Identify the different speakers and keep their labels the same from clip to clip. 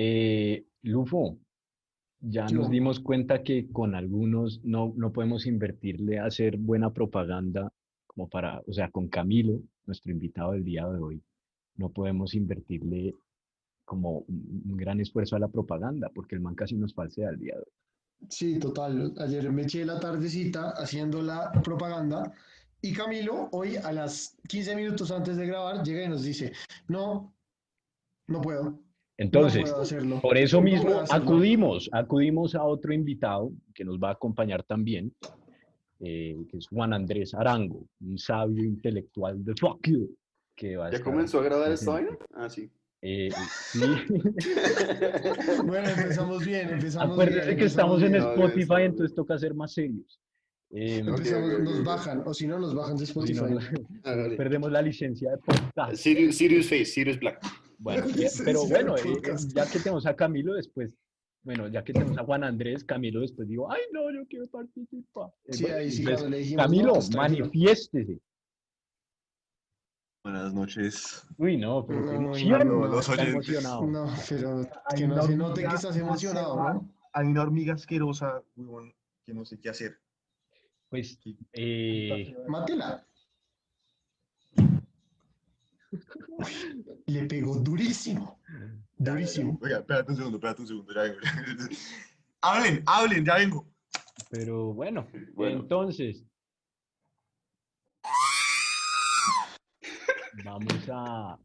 Speaker 1: Eh, Lufo, ya
Speaker 2: Yo.
Speaker 1: nos dimos cuenta que con algunos no, no podemos invertirle a hacer buena propaganda como para, o sea, con Camilo, nuestro invitado del día de hoy, no podemos invertirle como un, un gran esfuerzo a la propaganda, porque el man casi nos falsea el día de hoy.
Speaker 2: Sí, total. Ayer me eché la tardecita haciendo la propaganda y Camilo hoy a las 15 minutos antes de grabar llega y nos dice, no, no puedo. no
Speaker 1: Entonces,
Speaker 2: puedo hacerlo.
Speaker 1: por eso
Speaker 2: no
Speaker 1: mismo
Speaker 2: hacerlo".
Speaker 1: acudimos, acudimos a otro invitado que nos va a acompañar también, eh, que es Juan Andrés Arango, un sabio intelectual de fuck you, que va a
Speaker 3: ¿Ya
Speaker 1: estar
Speaker 3: comenzó a grabar esta vaina? Ah, sí.
Speaker 1: Eh, sí.
Speaker 2: Bueno, empezamos bien, empezamos
Speaker 1: Acuérdense
Speaker 2: bien,
Speaker 1: que estamos en
Speaker 2: empezamos
Speaker 3: bien.
Speaker 1: Spotify,
Speaker 3: No,
Speaker 1: entonces toca ser más serios. Eh,
Speaker 2: bien. Empezamos-
Speaker 3: ok, ok,
Speaker 2: nos
Speaker 3: ok.
Speaker 2: bajan, o si no, nos bajan de
Speaker 1: si no,
Speaker 2: Spotify.
Speaker 1: nos-
Speaker 3: Hágale.
Speaker 1: perdemos la licencia de podcast.
Speaker 3: Sirius, Sirius Face, Sirius Black.
Speaker 1: Bueno, pero bueno, eh, ya que tenemos a Camilo después, bueno, ya que tenemos a Juan Andrés, Camilo después digo, ay no, yo quiero participar. Eh,
Speaker 2: Sí,
Speaker 1: bueno,
Speaker 2: ahí sí,
Speaker 1: entonces,
Speaker 2: le dijimos,
Speaker 1: Camilo,
Speaker 2: no, pues,
Speaker 1: manifiéstese.
Speaker 4: Buenas noches.
Speaker 1: Uy, no, pero qué
Speaker 2: No, no,
Speaker 1: emoción,
Speaker 2: no,
Speaker 4: los
Speaker 1: está
Speaker 4: oyentes.
Speaker 1: emocionado.
Speaker 2: No, pero que no se note que estás emocionado, ¿no?
Speaker 4: Hay una hormiga asquerosa, huevón, que no sé qué hacer.
Speaker 1: Pues, eh,
Speaker 2: Mátela. Le pegó durísimo. Durísimo.
Speaker 4: Oiga, espérate un segundo, espérate un segundo, ya vengo. hablen, hablen, ya vengo.
Speaker 1: pero bueno,
Speaker 3: Bueno.
Speaker 1: entonces, vamos a,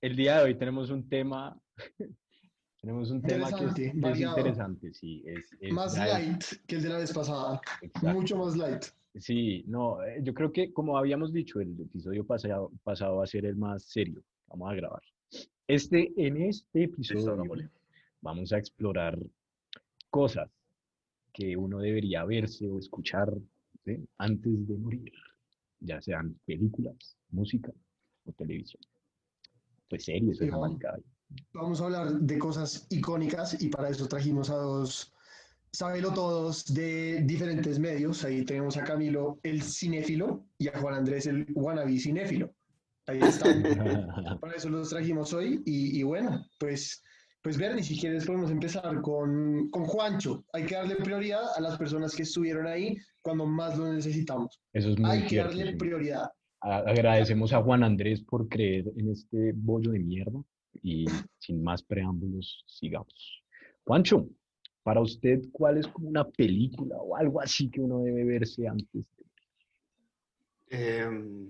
Speaker 1: el día de hoy tenemos un tema, tenemos un tema que es,
Speaker 2: Interesante,
Speaker 1: es sí, es, es-
Speaker 2: Más
Speaker 1: es-
Speaker 2: light que el de la vez pasada.
Speaker 1: exacto.
Speaker 2: Mucho más light.
Speaker 1: Sí, no, eh, yo creo que como habíamos dicho, el episodio pasado, pasado va a ser el más serio. Vamos a grabar. Este, en este episodio vamos a explorar cosas que uno debería verse o escuchar ¿sí? antes de morir, ya sean películas, música o televisión. Pues series,
Speaker 2: Fijo.
Speaker 1: maricada.
Speaker 2: Vamos a hablar de cosas icónicas y para eso trajimos a dos Sábelo todos de diferentes medios. Ahí tenemos a Camilo, el cinéfilo, y a Juan Andrés, el wannabe cinéfilo. Ahí están. Para eso los trajimos hoy. Y, y bueno, pues, pues Bernie, si quieres podemos empezar con, con Juancho. Hay que darle prioridad a las personas que estuvieron ahí cuando más lo necesitamos.
Speaker 1: Eso es muy
Speaker 2: Hay que
Speaker 1: cierto.
Speaker 2: darle
Speaker 1: sí.
Speaker 2: prioridad.
Speaker 1: Agradecemos a Juan Andrés por creer en este bollo de mierda y sin más preámbulos, sigamos. Juancho, para usted, ¿cuál es como una película o algo así que uno debe verse antes? de-
Speaker 3: Em,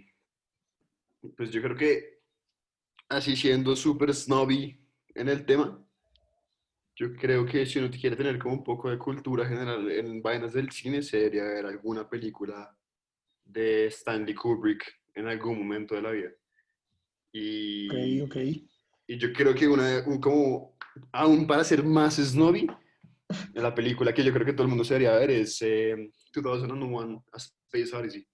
Speaker 3: pues yo creo que así siendo súper snobby en el tema, yo creo que si uno quiere tener como un poco de cultura general en vainas del cine, se debería ver alguna película de Stanley Kubrick en algún momento de la vida. Y,
Speaker 2: Ok, ok.
Speaker 3: y yo creo que una, un, como, aún para ser más snobby, la película que yo creo que todo el mundo se debería ver es eh, 2001 A Space Odyssey.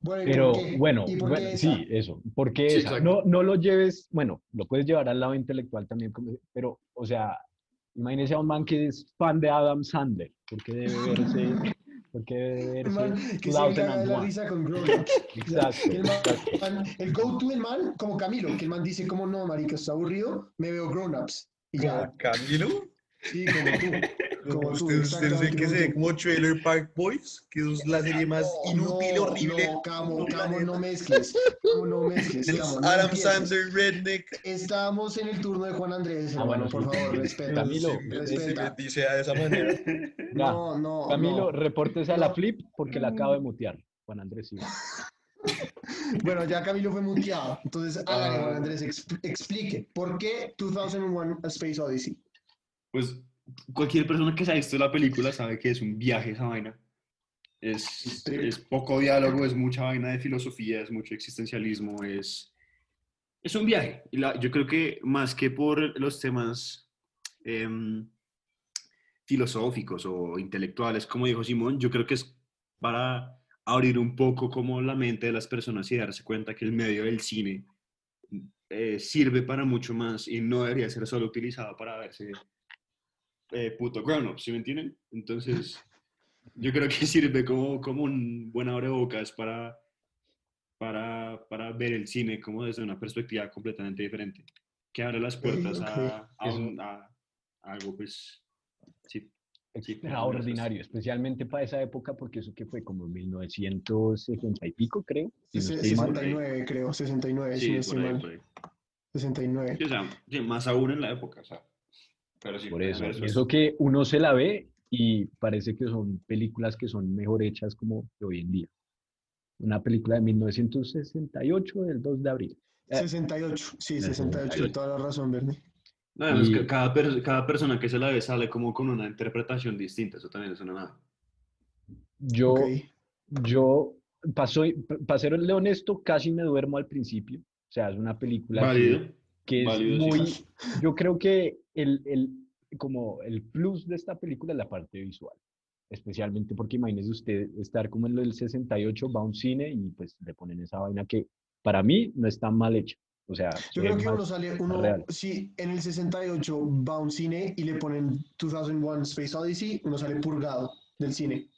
Speaker 2: Bueno, ¿y por
Speaker 1: Pero
Speaker 2: qué?
Speaker 1: bueno,
Speaker 2: ¿Y por
Speaker 1: bueno, sí, eso. Porque
Speaker 3: Sí.
Speaker 1: No, no lo lleves, bueno, lo puedes llevar al lado intelectual también, pero, o sea, imagínese a un man que es fan de Adam Sandler, porque debe verse, porque debe
Speaker 2: El man
Speaker 1: verse
Speaker 2: que se la
Speaker 1: 2001.
Speaker 2: risa con Grown Ups.
Speaker 1: Exacto,
Speaker 2: el, man- el go-to del man, como Camilo, que el man dice como no, marica, está aburrido, me veo grown-ups. Y ya,
Speaker 4: Camilo,
Speaker 2: sí, como tú. Como tú,
Speaker 4: usted, el que se ve como Trailer Park Boys, que es la serie más inútil,
Speaker 2: no,
Speaker 4: horrible.
Speaker 2: No, Camo, Camo, no mezcles. Camo, no mezcles.
Speaker 4: Es
Speaker 2: Camo, no
Speaker 4: Adam. Sandler, Redneck.
Speaker 2: Estamos en el turno de Juan Andrés,
Speaker 1: Ah,
Speaker 2: hermano,
Speaker 1: bueno,
Speaker 2: por favor, respeta.
Speaker 1: Camilo,
Speaker 2: respeta.
Speaker 4: dice de esa manera.
Speaker 1: Ya,
Speaker 2: No, no,
Speaker 1: Camilo,
Speaker 2: no.
Speaker 1: repórtese a la flip porque la acabo de mutear. Juan Andrés, sí.
Speaker 2: Bueno, ya Camilo fue muteado. Entonces, hágale,
Speaker 3: Ah.
Speaker 2: Juan Andrés, exp- explique. ¿Por qué 2001 A Space Odyssey?
Speaker 3: Pues cualquier persona que se ha visto la película sabe que es un viaje esa vaina. Es, poco diálogo, es mucha vaina de filosofía, es mucho existencialismo, es, es un viaje. Y la- yo creo que más que por los temas em, filosóficos o intelectuales, como dijo Simón, yo creo que es para abrir un poco como la mente de las personas y darse cuenta que el medio del cine eh, sirve para mucho más y no debería ser solo utilizado para verse eh, puto grown up, ¿sí me entienden? Entonces, Yo creo que sirve como, como un buen abrebocas para, para, para ver el cine como desde una perspectiva completamente diferente, que abre las puertas a, a un- a- a algo, pues, sí. Sí,
Speaker 1: Extraordinario, especialmente para esa época, porque eso que fue como 1960 y pico, creo. si no estoy mal.
Speaker 2: 69, creo, 69, si no
Speaker 3: Sí,
Speaker 2: estoy
Speaker 3: por ahí,
Speaker 2: mal.
Speaker 3: por ahí.
Speaker 2: 69.
Speaker 3: Sí, o sea, sí, más aún en la época, o sea. Pero sí,
Speaker 1: Por eso,
Speaker 3: eso es-
Speaker 1: que uno se la ve y parece que son películas que son mejor hechas como de hoy en día. Una película de 1968, del 2 de abril. Eh,
Speaker 2: 68, sí,
Speaker 1: el
Speaker 2: 68,
Speaker 1: 68.
Speaker 2: toda la razón, Bernie.
Speaker 3: No,
Speaker 1: Y-
Speaker 3: que cada, per- cada persona que se la ve sale como con una interpretación distinta, eso también es una nada.
Speaker 1: Yo,
Speaker 2: Ok.
Speaker 1: yo, paso, para serle honesto, casi me duermo al principio. O sea, es una película
Speaker 3: Válido.
Speaker 1: que es
Speaker 3: válido, sí.
Speaker 1: muy, yo creo que el, el, como el plus de esta película es la parte visual, especialmente porque imagínese usted estar como en lo del 68, va a un cine y pues le ponen esa vaina que para mí no es tan mal hecha, o sea,
Speaker 2: Yo creo que uno sale, uno,
Speaker 1: real.
Speaker 2: si en el 68 va a un cine y le ponen 2001 Space Odyssey, uno sale purgado del cine.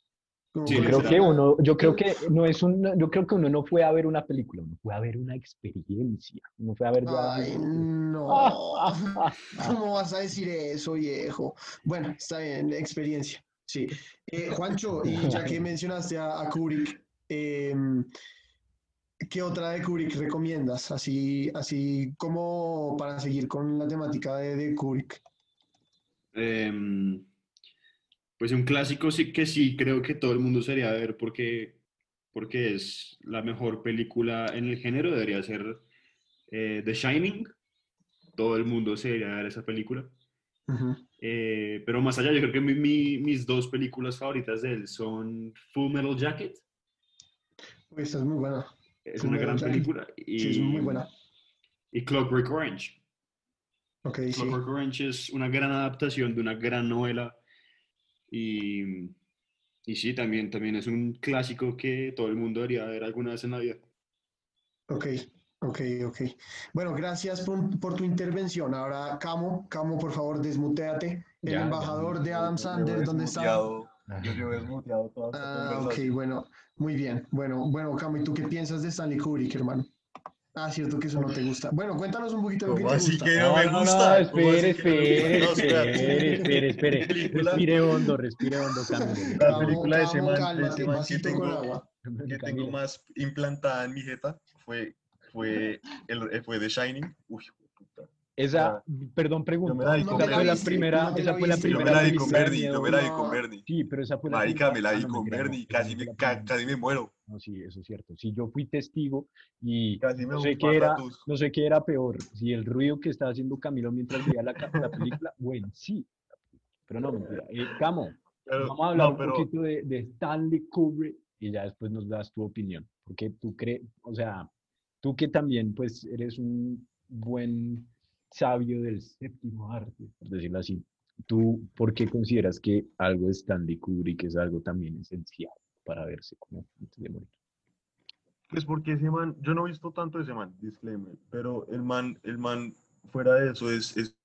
Speaker 3: Sí,
Speaker 1: creo que uno, yo creo que no es un, yo creo que uno no fue a ver una película, uno fue a ver una experiencia, uno fue a ver ya-
Speaker 2: Ay, no. ¿Cómo vas a decir eso, viejo? Bueno, está bien, experiencia. Sí. Eh, Juancho, y ya que mencionaste a, a Kubrick, em, ¿qué otra de Kubrick recomiendas? Así, así como para seguir con la temática de, de Kubrick.
Speaker 3: Em, pues un clásico sí que sí creo que todo el mundo sería ver porque, porque es la mejor película en el género, debería ser eh, The Shining. Todo el mundo se debería ver esa película.
Speaker 2: Ujú.
Speaker 3: Eh, pero más allá, yo creo que mi- mi- mis dos películas favoritas de él son Full Metal Jacket,
Speaker 2: Uy, Esta es muy buena.
Speaker 3: es
Speaker 2: Full
Speaker 3: una gran
Speaker 2: Jacket.
Speaker 3: película, y,
Speaker 2: Sí, es muy buena.
Speaker 3: y Clockwork Orange.
Speaker 2: Ok, sí.
Speaker 3: Clockwork Orange es una gran adaptación de una gran novela y, y sí, también, también es un clásico que todo el mundo debería ver alguna vez en la vida.
Speaker 2: Ok, ok, ok. Bueno, gracias por, por tu intervención. Ahora, Camo, Camo, por favor, desmuteate. El
Speaker 1: Ya, ya,
Speaker 2: embajador de Adam
Speaker 4: llevo
Speaker 2: ¿dónde está?
Speaker 4: desmuteado- Yo llevo desmuteado toda
Speaker 2: Ah, ok, bueno, muy bien. Bueno, bueno, Camo, ¿y tú qué piensas de Stanley Kubrick, hermano? Ah, cierto que eso no te gusta. Bueno, cuéntanos un poquito de lo que
Speaker 4: ¿Cómo
Speaker 2: te
Speaker 4: así
Speaker 2: gusta.
Speaker 4: que no me gusta?
Speaker 1: no,
Speaker 4: ¿Cómo así
Speaker 1: espere, espere?
Speaker 4: No,
Speaker 1: espere, espere, espere. Respire hondo, respire hondo, Camilo.
Speaker 4: La película de man que tengo- que tengo más implantada en mi jeta fue, fue, el, fue The Shining. Uy, puta.
Speaker 1: Esa, perdón, pregunta.
Speaker 4: me la di
Speaker 1: esa fue la primera,
Speaker 2: no
Speaker 1: esa fue la
Speaker 2: viste.
Speaker 4: Yo
Speaker 1: primera
Speaker 4: me la di con Bernie, yo me la di
Speaker 2: no.
Speaker 4: con Bernie.
Speaker 1: Sí, pero esa fue la
Speaker 4: Marica, me la
Speaker 1: ah,
Speaker 4: di
Speaker 1: no,
Speaker 4: con
Speaker 1: no,
Speaker 4: Bernie, casi
Speaker 1: no
Speaker 4: me,
Speaker 1: primera.
Speaker 4: casi me muero.
Speaker 1: No, sí, eso es cierto. Sí, yo fui testigo y
Speaker 4: Casi me
Speaker 1: no sé
Speaker 4: un
Speaker 1: qué era, no sé qué era peor, si el ruido que estaba haciendo Camilo mientras veía la, la película, bueno, sí, pero no, mentira. Eh, Camo,
Speaker 4: Pero-
Speaker 1: vamos a hablar
Speaker 4: no,
Speaker 1: un
Speaker 4: pero-
Speaker 1: poquito de, de Stanley Kubrick y ya después nos das tu opinión, porque tú crees, o sea, tú que también pues eres un buen sabio del séptimo arte, por decirlo así, ¿tú por qué consideras que algo de Stanley Kubrick es algo también esencial para verse como antes de morir?
Speaker 4: Pues porque ese man, yo no he visto tanto de ese man, disclaimer, pero el man, el man, fuera de eso, es, es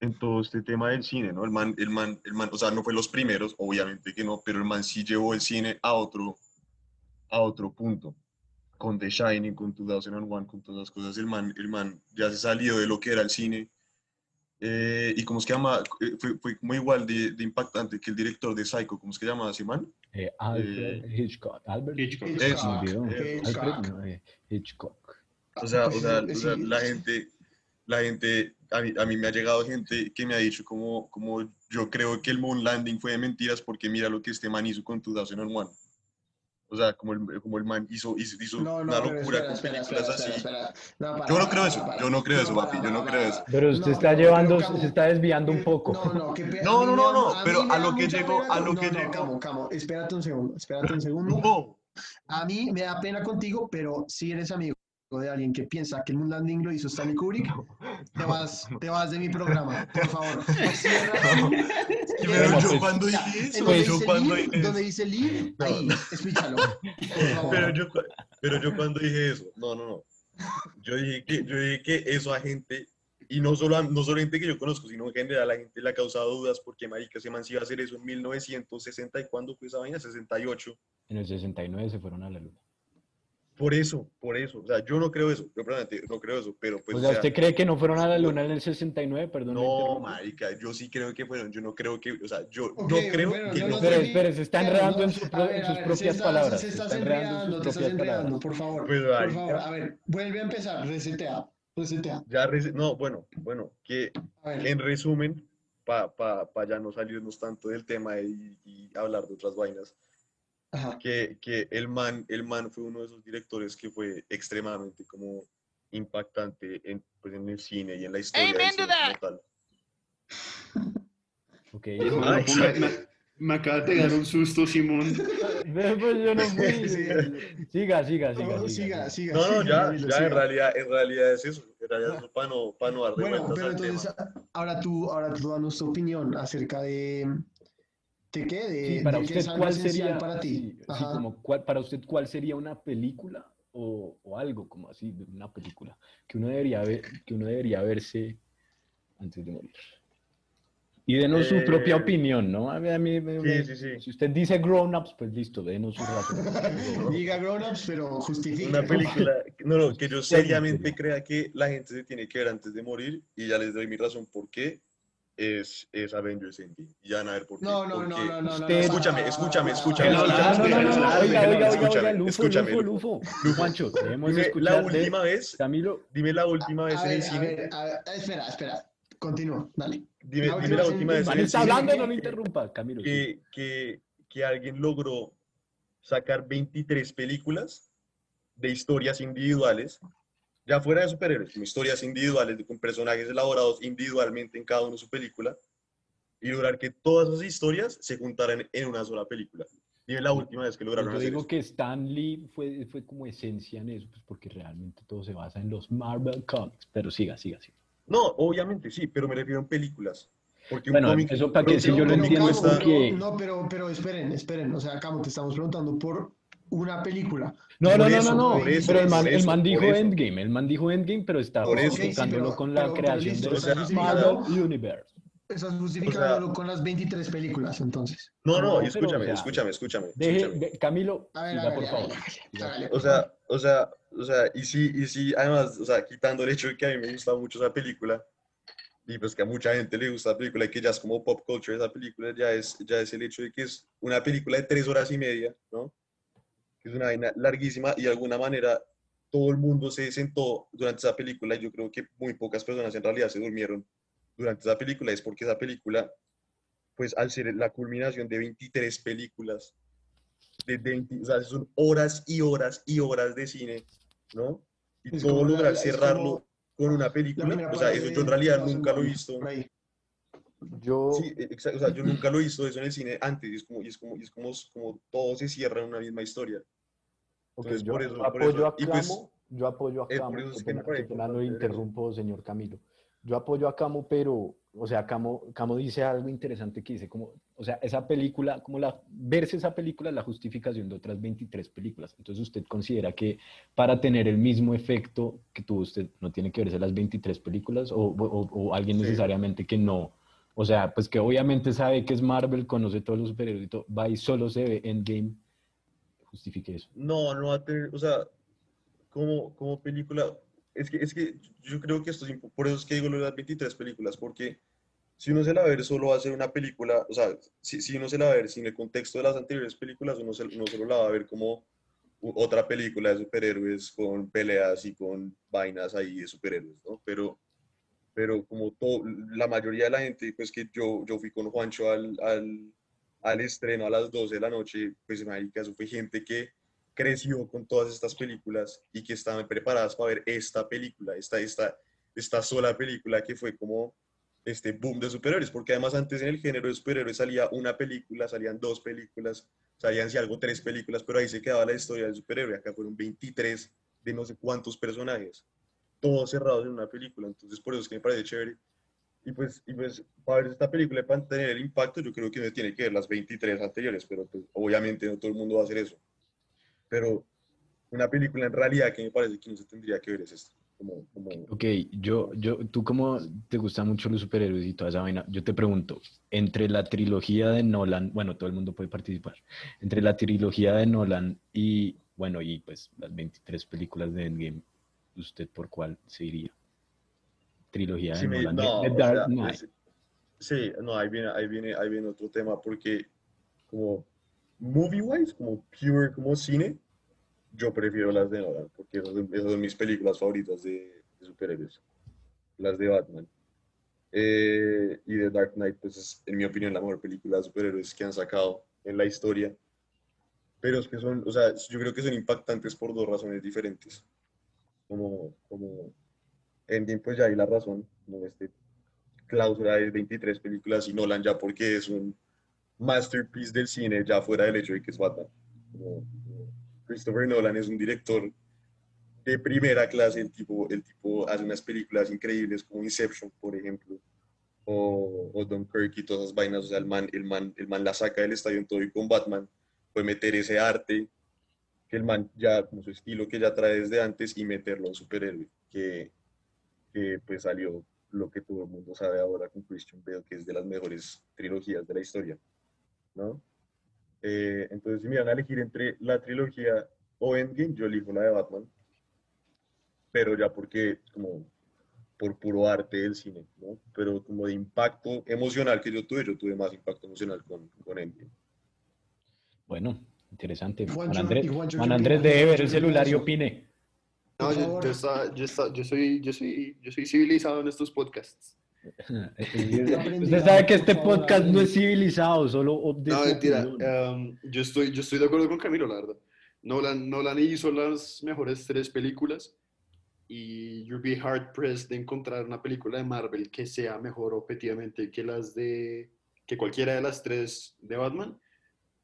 Speaker 4: en todo este tema del cine, ¿no? El man, el man, el man, o sea, no fue los primeros, obviamente que no, pero el man sí llevó el cine a otro, a otro punto. Con The Shining, con 2001, con todas las cosas, el man, el man ya se salió de lo que era el cine. eh, y cómo es que llama, Eh, fue, fue como igual de, de impactante que el director de Psycho, ¿cómo es que llama ese man?
Speaker 1: Eh, Alfred Hitchcock. Albert
Speaker 3: Hitchcock.
Speaker 2: Hitchcock. Hitchcock.
Speaker 1: Alfred, eh, Hitchcock.
Speaker 4: O sea, o
Speaker 2: Pues,
Speaker 4: sea, o sea, la gente, la gente, a mí, a mí me ha llegado gente que me ha dicho como, como yo creo que el moon landing fue de mentiras porque mira lo que este man hizo con 2001. O sea, como el, como el man hizo, hizo, hizo
Speaker 2: No, no,
Speaker 4: una
Speaker 2: pero
Speaker 4: locura
Speaker 2: espera,
Speaker 4: con películas
Speaker 2: espera,
Speaker 4: así.
Speaker 2: espera, espera. No, para,
Speaker 4: Yo no creo eso,
Speaker 2: para.
Speaker 4: yo no creo eso, papi, yo no creo eso.
Speaker 1: Pero usted
Speaker 2: No,
Speaker 1: está llevando, se está desviando un poco.
Speaker 2: No, no,
Speaker 4: No, no, pero a lo que llegó- a lo que llegó-
Speaker 2: Camo, Camo, espérate un segundo, espérate un segundo.
Speaker 4: No,
Speaker 2: A mí me da pena contigo, pero si eres amigo de alguien que piensa que el Moon Landing lo hizo Stanley Kubrick, te vas, te vas de mi programa, por favor. Cierra.
Speaker 4: pero yo
Speaker 1: pues-
Speaker 4: cuando dije eso,
Speaker 2: donde
Speaker 4: yo
Speaker 2: dice
Speaker 4: cuando
Speaker 2: donde
Speaker 4: No,
Speaker 2: ahí, escúchalo,
Speaker 4: pero yo, pero yo cuando dije eso, no, no, no. Yo dije que, yo dije que eso a gente y no, solo, a- no solo gente que yo conozco, sino en general la gente le ha causado dudas porque, marica, ese man sí iba a hacer eso en 1960 y ¿cuándo fue esa vaina? 68.
Speaker 1: En el 69 se fueron a la luna.
Speaker 4: Por eso, por eso. O sea, yo no creo eso. Yo no creo eso, pero pues...
Speaker 1: o
Speaker 4: o
Speaker 1: sea,
Speaker 4: sea,
Speaker 1: ¿usted cree que no fueron a la luna en el 69? Perdón.
Speaker 4: No, marica, yo sí creo que fueron. Yo no creo que, o sea, yo
Speaker 2: Ok,
Speaker 4: no creo
Speaker 2: bueno,
Speaker 4: que
Speaker 2: no
Speaker 4: no
Speaker 1: Pero
Speaker 2: deje-
Speaker 1: espere, se está enredando
Speaker 2: no,
Speaker 1: en, sus propias palabras.
Speaker 2: Se
Speaker 1: está enredando en
Speaker 2: enredando,
Speaker 1: sus
Speaker 2: te estás
Speaker 1: propias
Speaker 2: enredando,
Speaker 1: palabras.
Speaker 2: por favor.
Speaker 4: Pues,
Speaker 2: Por favor, a ver, vuelve a empezar, resetea, resetea.
Speaker 4: ya, rece- no, bueno, bueno, que
Speaker 2: A ver,
Speaker 4: en resumen, para pa, pa ya no salirnos tanto del tema y, y hablar de otras vainas,
Speaker 2: ajá.
Speaker 4: que, que el, man, el man fue uno de esos directores que fue extremadamente como impactante en, pues, en el cine y en la historia del cine como tal.
Speaker 1: Ok.
Speaker 3: Eso no ponga-
Speaker 4: sí.
Speaker 3: me, me acaba de pegar un susto, Simón.
Speaker 1: Pues yo no fui. Siga, siga, siga.
Speaker 2: Oh,
Speaker 1: siga,
Speaker 2: siga, siga.
Speaker 4: No, no, ya, ya
Speaker 2: siga.
Speaker 4: en realidad, en realidad es eso. En realidad es para no, para no dar
Speaker 2: Bueno, pero
Speaker 4: tema.
Speaker 2: entonces, ahora tú, ahora tú danos tu opinión acerca de, ¿de qué? De,
Speaker 1: Sí, para
Speaker 2: de
Speaker 1: usted,
Speaker 2: es algo
Speaker 1: ¿cuál sería,
Speaker 2: para ti?
Speaker 1: sí, sí, como, cuál- para usted, cuál sería una película o, o algo como así, de una película que uno debería ver, que uno debería verse antes de morir? Y denos su propia
Speaker 4: Eh,
Speaker 1: opinión, ¿no? A mí, a mí- me-
Speaker 4: sí, sí.
Speaker 1: Si usted dice grown ups, pues listo, denos su razón.
Speaker 2: Diga grown-ups, pero justifique.
Speaker 4: Una película, no, no, que yo seriamente crea que la gente se tiene que ver antes de morir y ya les doy mi razón por qué es, es Avengers Endgame. Y ya van a ver por qué.
Speaker 2: No, no, no, no, no.
Speaker 1: Usted-
Speaker 4: Escúchame, escúchame, escúchame,
Speaker 3: No, no,
Speaker 4: escúchame,
Speaker 1: Lufo. Juancho, debemos
Speaker 4: la última vez,
Speaker 1: Camilo.
Speaker 4: dime la última vez en el cine,
Speaker 2: espera, espera. Continúa, dale.
Speaker 4: dime,
Speaker 2: la
Speaker 4: dime
Speaker 2: última
Speaker 4: la
Speaker 2: vez en-
Speaker 4: el
Speaker 1: está
Speaker 4: cine
Speaker 1: hablando, no lo interrumpa, Camilo. sí.
Speaker 4: que, que, que alguien logró sacar 23 películas de historias individuales, ya fuera de superhéroes, como historias individuales, con personajes elaborados individualmente en cada uno de su película, y lograr que todas esas historias se juntaran en una sola película. Dime la última vez que lograron
Speaker 1: Yo
Speaker 4: hacer
Speaker 1: digo
Speaker 4: eso.
Speaker 1: que Stan Lee fue, fue como esencia en eso, pues porque realmente todo se basa en los Marvel Comics. Pero siga, siga, siga.
Speaker 4: No, obviamente sí, pero me refiero en películas. Porque un
Speaker 1: Bueno,
Speaker 4: cómic,
Speaker 1: eso para que si yo lo entiendo
Speaker 4: cuesta-
Speaker 1: es porque-
Speaker 2: No, pero, pero esperen, esperen. O sea, Camo, te estamos preguntando por una película.
Speaker 1: No,
Speaker 4: Por
Speaker 1: no, no,
Speaker 4: eso,
Speaker 1: no, no.
Speaker 4: por eso,
Speaker 1: pero el man,
Speaker 4: por
Speaker 1: el
Speaker 4: eso,
Speaker 1: man dijo
Speaker 4: eso.
Speaker 1: Endgame, el man dijo Endgame, pero está
Speaker 4: eso.
Speaker 1: justificándolo
Speaker 2: sí,
Speaker 1: con la
Speaker 2: pero-
Speaker 1: creación
Speaker 2: listo,
Speaker 1: de
Speaker 2: o sea,
Speaker 1: Marvel Universe.
Speaker 2: Estás justificándolo con las 23 películas, entonces.
Speaker 4: No, no,
Speaker 1: No, pero,
Speaker 4: escúchame,
Speaker 1: o sea,
Speaker 4: escúchame, escúchame.
Speaker 1: Deje,
Speaker 4: escúchame.
Speaker 1: de- Camilo,
Speaker 2: A ver,
Speaker 1: siga,
Speaker 2: hágale,
Speaker 1: por favor.
Speaker 4: O sea, o sea, o sea, y sí, y sí, además, o sea, quitando el hecho de que a mí me gusta mucho esa película, y pues que a mucha gente le gusta la película y que ya es como pop culture esa película, ya es, ya es el hecho de que es una película de tres horas y media, ¿no? Que es una vaina larguísima y de alguna manera todo el mundo se sentó durante esa película y yo creo que muy pocas personas en realidad se durmieron durante esa película, es porque esa película, pues al ser la culminación de 23 películas, de 20, o sea, son horas y horas y horas de cine, ¿no? Y
Speaker 2: Es
Speaker 4: todo lograr cerrarlo con una
Speaker 2: La
Speaker 4: película, o sea, eso yo en realidad nunca lo he visto.
Speaker 2: Por.
Speaker 1: Yo,
Speaker 4: Sí, e- exacto, o sea, yo nunca lo he visto eso en el cine antes, y es como, y es como, y es como, como todo se cierra en una misma historia.
Speaker 1: ok,
Speaker 4: entonces,
Speaker 1: yo
Speaker 4: por eso- por
Speaker 1: apoyo
Speaker 4: eso-
Speaker 1: a
Speaker 4: y pues,
Speaker 1: Camo, yo apoyo a
Speaker 4: eh, por
Speaker 1: Camo,
Speaker 4: es que
Speaker 1: pena- pena
Speaker 4: eso.
Speaker 1: interrumpo, señor Camilo. Yo apoyo a Camo, pero, o sea, Camo, Camo dice algo interesante que dice, como, o sea, esa película, como la, verse esa película es la justificación de otras 23 películas. Entonces, ¿usted considera que para tener el mismo efecto que tuvo usted, no tiene que verse las 23 películas? ¿O, o- o alguien
Speaker 4: Sí.
Speaker 1: necesariamente que no? O sea, pues que obviamente sabe que es Marvel, conoce todos los superhéroes y todo, va y solo se ve Endgame, justifique eso.
Speaker 4: No, no va a tener, o sea, como, como película, es que, es que yo creo que esto es, por eso es que digo lo de las 23 películas, porque si uno se la ver solo va a ser una película, o sea, si, si uno se la ver sin el contexto de las anteriores películas, uno, se- uno solo la va a ver como otra película de superhéroes con peleas y con vainas ahí de superhéroes, ¿no? Pero, pero como todo, la mayoría de la gente, pues que yo, yo fui con Juancho al, al, al estreno a las 12 de la noche, pues marica, eso fue gente que creció con todas estas películas y que estaban preparadas para ver esta película, esta, esta, esta sola película que fue como este boom de superhéroes, porque además antes en el género de superhéroes salía una película, salían dos películas, salían si algo tres películas, pero ahí se quedaba la historia del superhéroe, acá fueron 23 de no sé cuántos personajes, todos cerrados en una película, entonces por eso es que me parece chévere. Y pues, y pues para ver esta película y para tener el impacto, yo creo que uno tiene que ver las 23 anteriores, pero pues, obviamente no todo el mundo va a hacer eso. Pero una película en realidad que me parece que no se tendría que ver es esta. Como, como,
Speaker 1: Ok, yo, yo, tú como te gustan mucho los superhéroes y toda esa vaina, yo te pregunto, entre la trilogía de Nolan, bueno, todo el mundo puede participar, entre la trilogía de Nolan y, bueno, y pues las 23 películas de Endgame, ¿usted por cuál se iría? Trilogía de
Speaker 4: Sí,
Speaker 1: de-
Speaker 4: no,
Speaker 1: de Dark Knight.
Speaker 4: sí, no, ahí viene, ahí viene, ahí viene otro tema porque como movie wise, como pure, como cine, yo prefiero las de Nolan porque esas son, esas son mis películas favoritas de, de superhéroes, las de Batman. Eh, y de Dark Knight, pues es, en mi opinión, la mejor película de superhéroes que han sacado en la historia. Pero es que son, o sea, yo creo que son impactantes por dos razones diferentes. Como, como Endgame, pues ya hay la razón, como este cláusula de 23 películas y Nolan ya porque es un masterpiece del cine, ya fuera del hecho de que es Batman. Christopher Nolan es un director de primera clase, el tipo, el tipo hace unas películas increíbles como Inception, por ejemplo, o, o Dunkirk y todas esas vainas, o sea, el man, el, man, el man la saca del estadio en todo y con Batman puede meter ese arte que el man ya, como su estilo que ya trae desde antes y meterlo en superhéroe, que, que pues salió lo que todo el mundo sabe ahora con Christian Bale, que es de las mejores trilogías de la historia, ¿no? Eh, entonces, si me van a elegir entre la trilogía o Endgame, yo elijo la de Batman, pero ya porque como por puro arte del cine, ¿no? Pero como de impacto emocional que yo tuve, yo tuve más impacto emocional con, con Endgame.
Speaker 1: Bueno, interesante. Juan Andrés, Juan
Speaker 2: ¿qué
Speaker 1: Andrés debe ver el
Speaker 2: Juancho, ¿qué
Speaker 1: celular y opine.
Speaker 3: No, yo, yo, está- yo, está- yo soy, yo, soy, yo soy civilizado en estos podcasts.
Speaker 1: Usted sabe que este podcast no es civilizado, solo de
Speaker 3: No, mentira. um, yo, estoy, yo estoy de acuerdo con Camilo, la verdad. Nolan, Nolan hizo las mejores tres películas y you'll be hard pressed de encontrar una película de Marvel que sea mejor objetivamente que las de que cualquiera de las tres de Batman.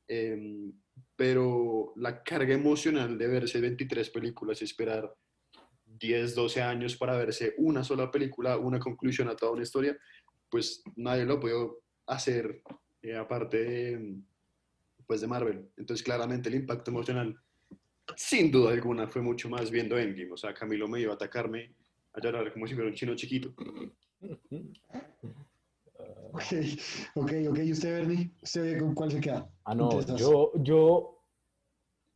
Speaker 3: Em, pero la carga emocional de verse 23 películas y esperar 10, 12 años para verse una sola película, una conclusión a toda una historia, pues nadie lo puede hacer eh, aparte de, pues de Marvel. Entonces, claramente el impacto emocional, sin duda alguna, fue mucho más viendo Endgame. O sea, Camilo me iba a atacarme a llorar como si fuera un chino chiquito.
Speaker 2: Ok, ok, ok. ¿Y usted, Bernie? ¿Usted con cuál se queda?
Speaker 1: Ah, no, yo, yo,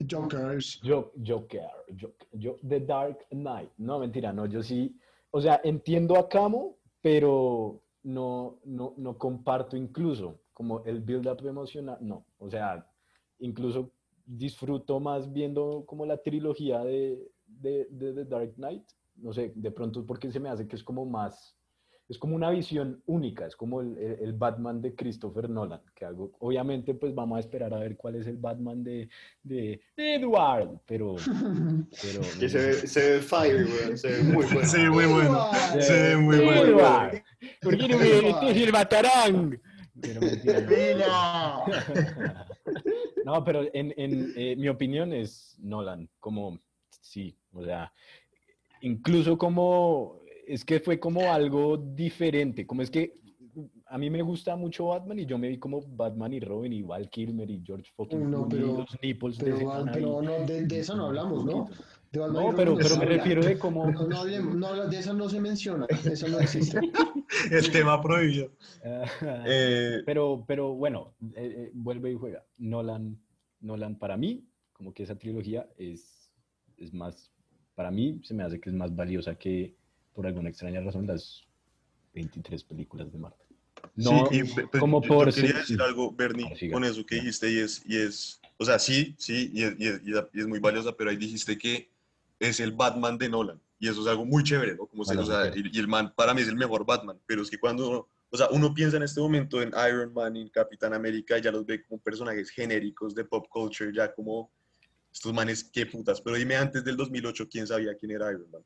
Speaker 2: Jokers.
Speaker 1: yo, Joker, yo, yo, The Dark Knight. No, mentira, no, yo sí, o sea, entiendo a Camo, pero no, no, no comparto incluso como el build-up emocional, no, o sea, incluso disfruto más viendo como la trilogía de, de, de The Dark Knight, no sé, de pronto porque se me hace que es como más, es como una visión única, es como el, el- el Batman de Christopher Nolan, que algo, obviamente pues vamos a esperar a ver cuál es el Batman de, de, de Edward, pero, pero
Speaker 3: Que se ve, se ve fire, weón, se ve muy bueno.
Speaker 4: Sí, muy bueno. Se ve muy bueno.
Speaker 1: Edward, ¿por qué no me el batarán? Pero. No, pero en, en, eh, mi opinión es Nolan, como, sí, o sea, incluso como, es que fue como algo diferente, como es que a mí me gusta mucho Batman y yo me vi como Batman y Robin y Val Kilmer y George fucking
Speaker 2: No,
Speaker 1: Clooney,
Speaker 2: pero-
Speaker 1: los nipples de
Speaker 2: Pero,
Speaker 1: man
Speaker 2: pero no, de, de eso no hablamos, ¿no? De Batman
Speaker 1: No, pero,
Speaker 2: Robin
Speaker 1: pero me
Speaker 2: habla.
Speaker 1: refiero de cómo...
Speaker 2: No, no no, de eso no se menciona, eso no existe.
Speaker 4: El tema prohibido.
Speaker 1: Eh, pero, pero bueno, eh, eh, vuelve y juega. Nolan, Nolan para mí, como que esa trilogía es, es más, para mí se me hace que es más valiosa que por alguna extraña razón las 23 películas de Marvel. No,
Speaker 4: sí, y, pe-
Speaker 1: como
Speaker 4: yo,
Speaker 1: por
Speaker 4: yo quería
Speaker 1: sí,
Speaker 4: decir
Speaker 1: sí.
Speaker 4: algo, Bernie,
Speaker 1: siga.
Speaker 4: con eso que dijiste, y es, y es, o sea, sí, sí, y es, y es- y es- muy valiosa, pero ahí dijiste que es el Batman de Nolan, y eso es algo muy chévere, ¿no? Como se,
Speaker 1: Bueno,
Speaker 4: o sea, y, el man, para mí es el mejor Batman, pero es que cuando o sea, uno piensa en este momento en Iron Man y en Capitán América, ya los ve como personajes genéricos de pop culture, ya como estos manes, qué putas, pero dime antes del 2008, ¿quién sabía quién era Iron Man?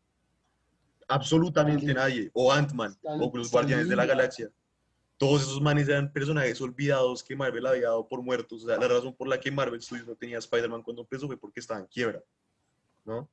Speaker 4: Absolutamente nadie, o Ant-Man, o los Guardianes de la. Galaxia todos esos manes eran personajes olvidados que Marvel había dado por muertos. O sea, la razón por la que Marvel Studios no tenía Spider-Man cuando empezó fue porque estaba en quiebra, ¿no?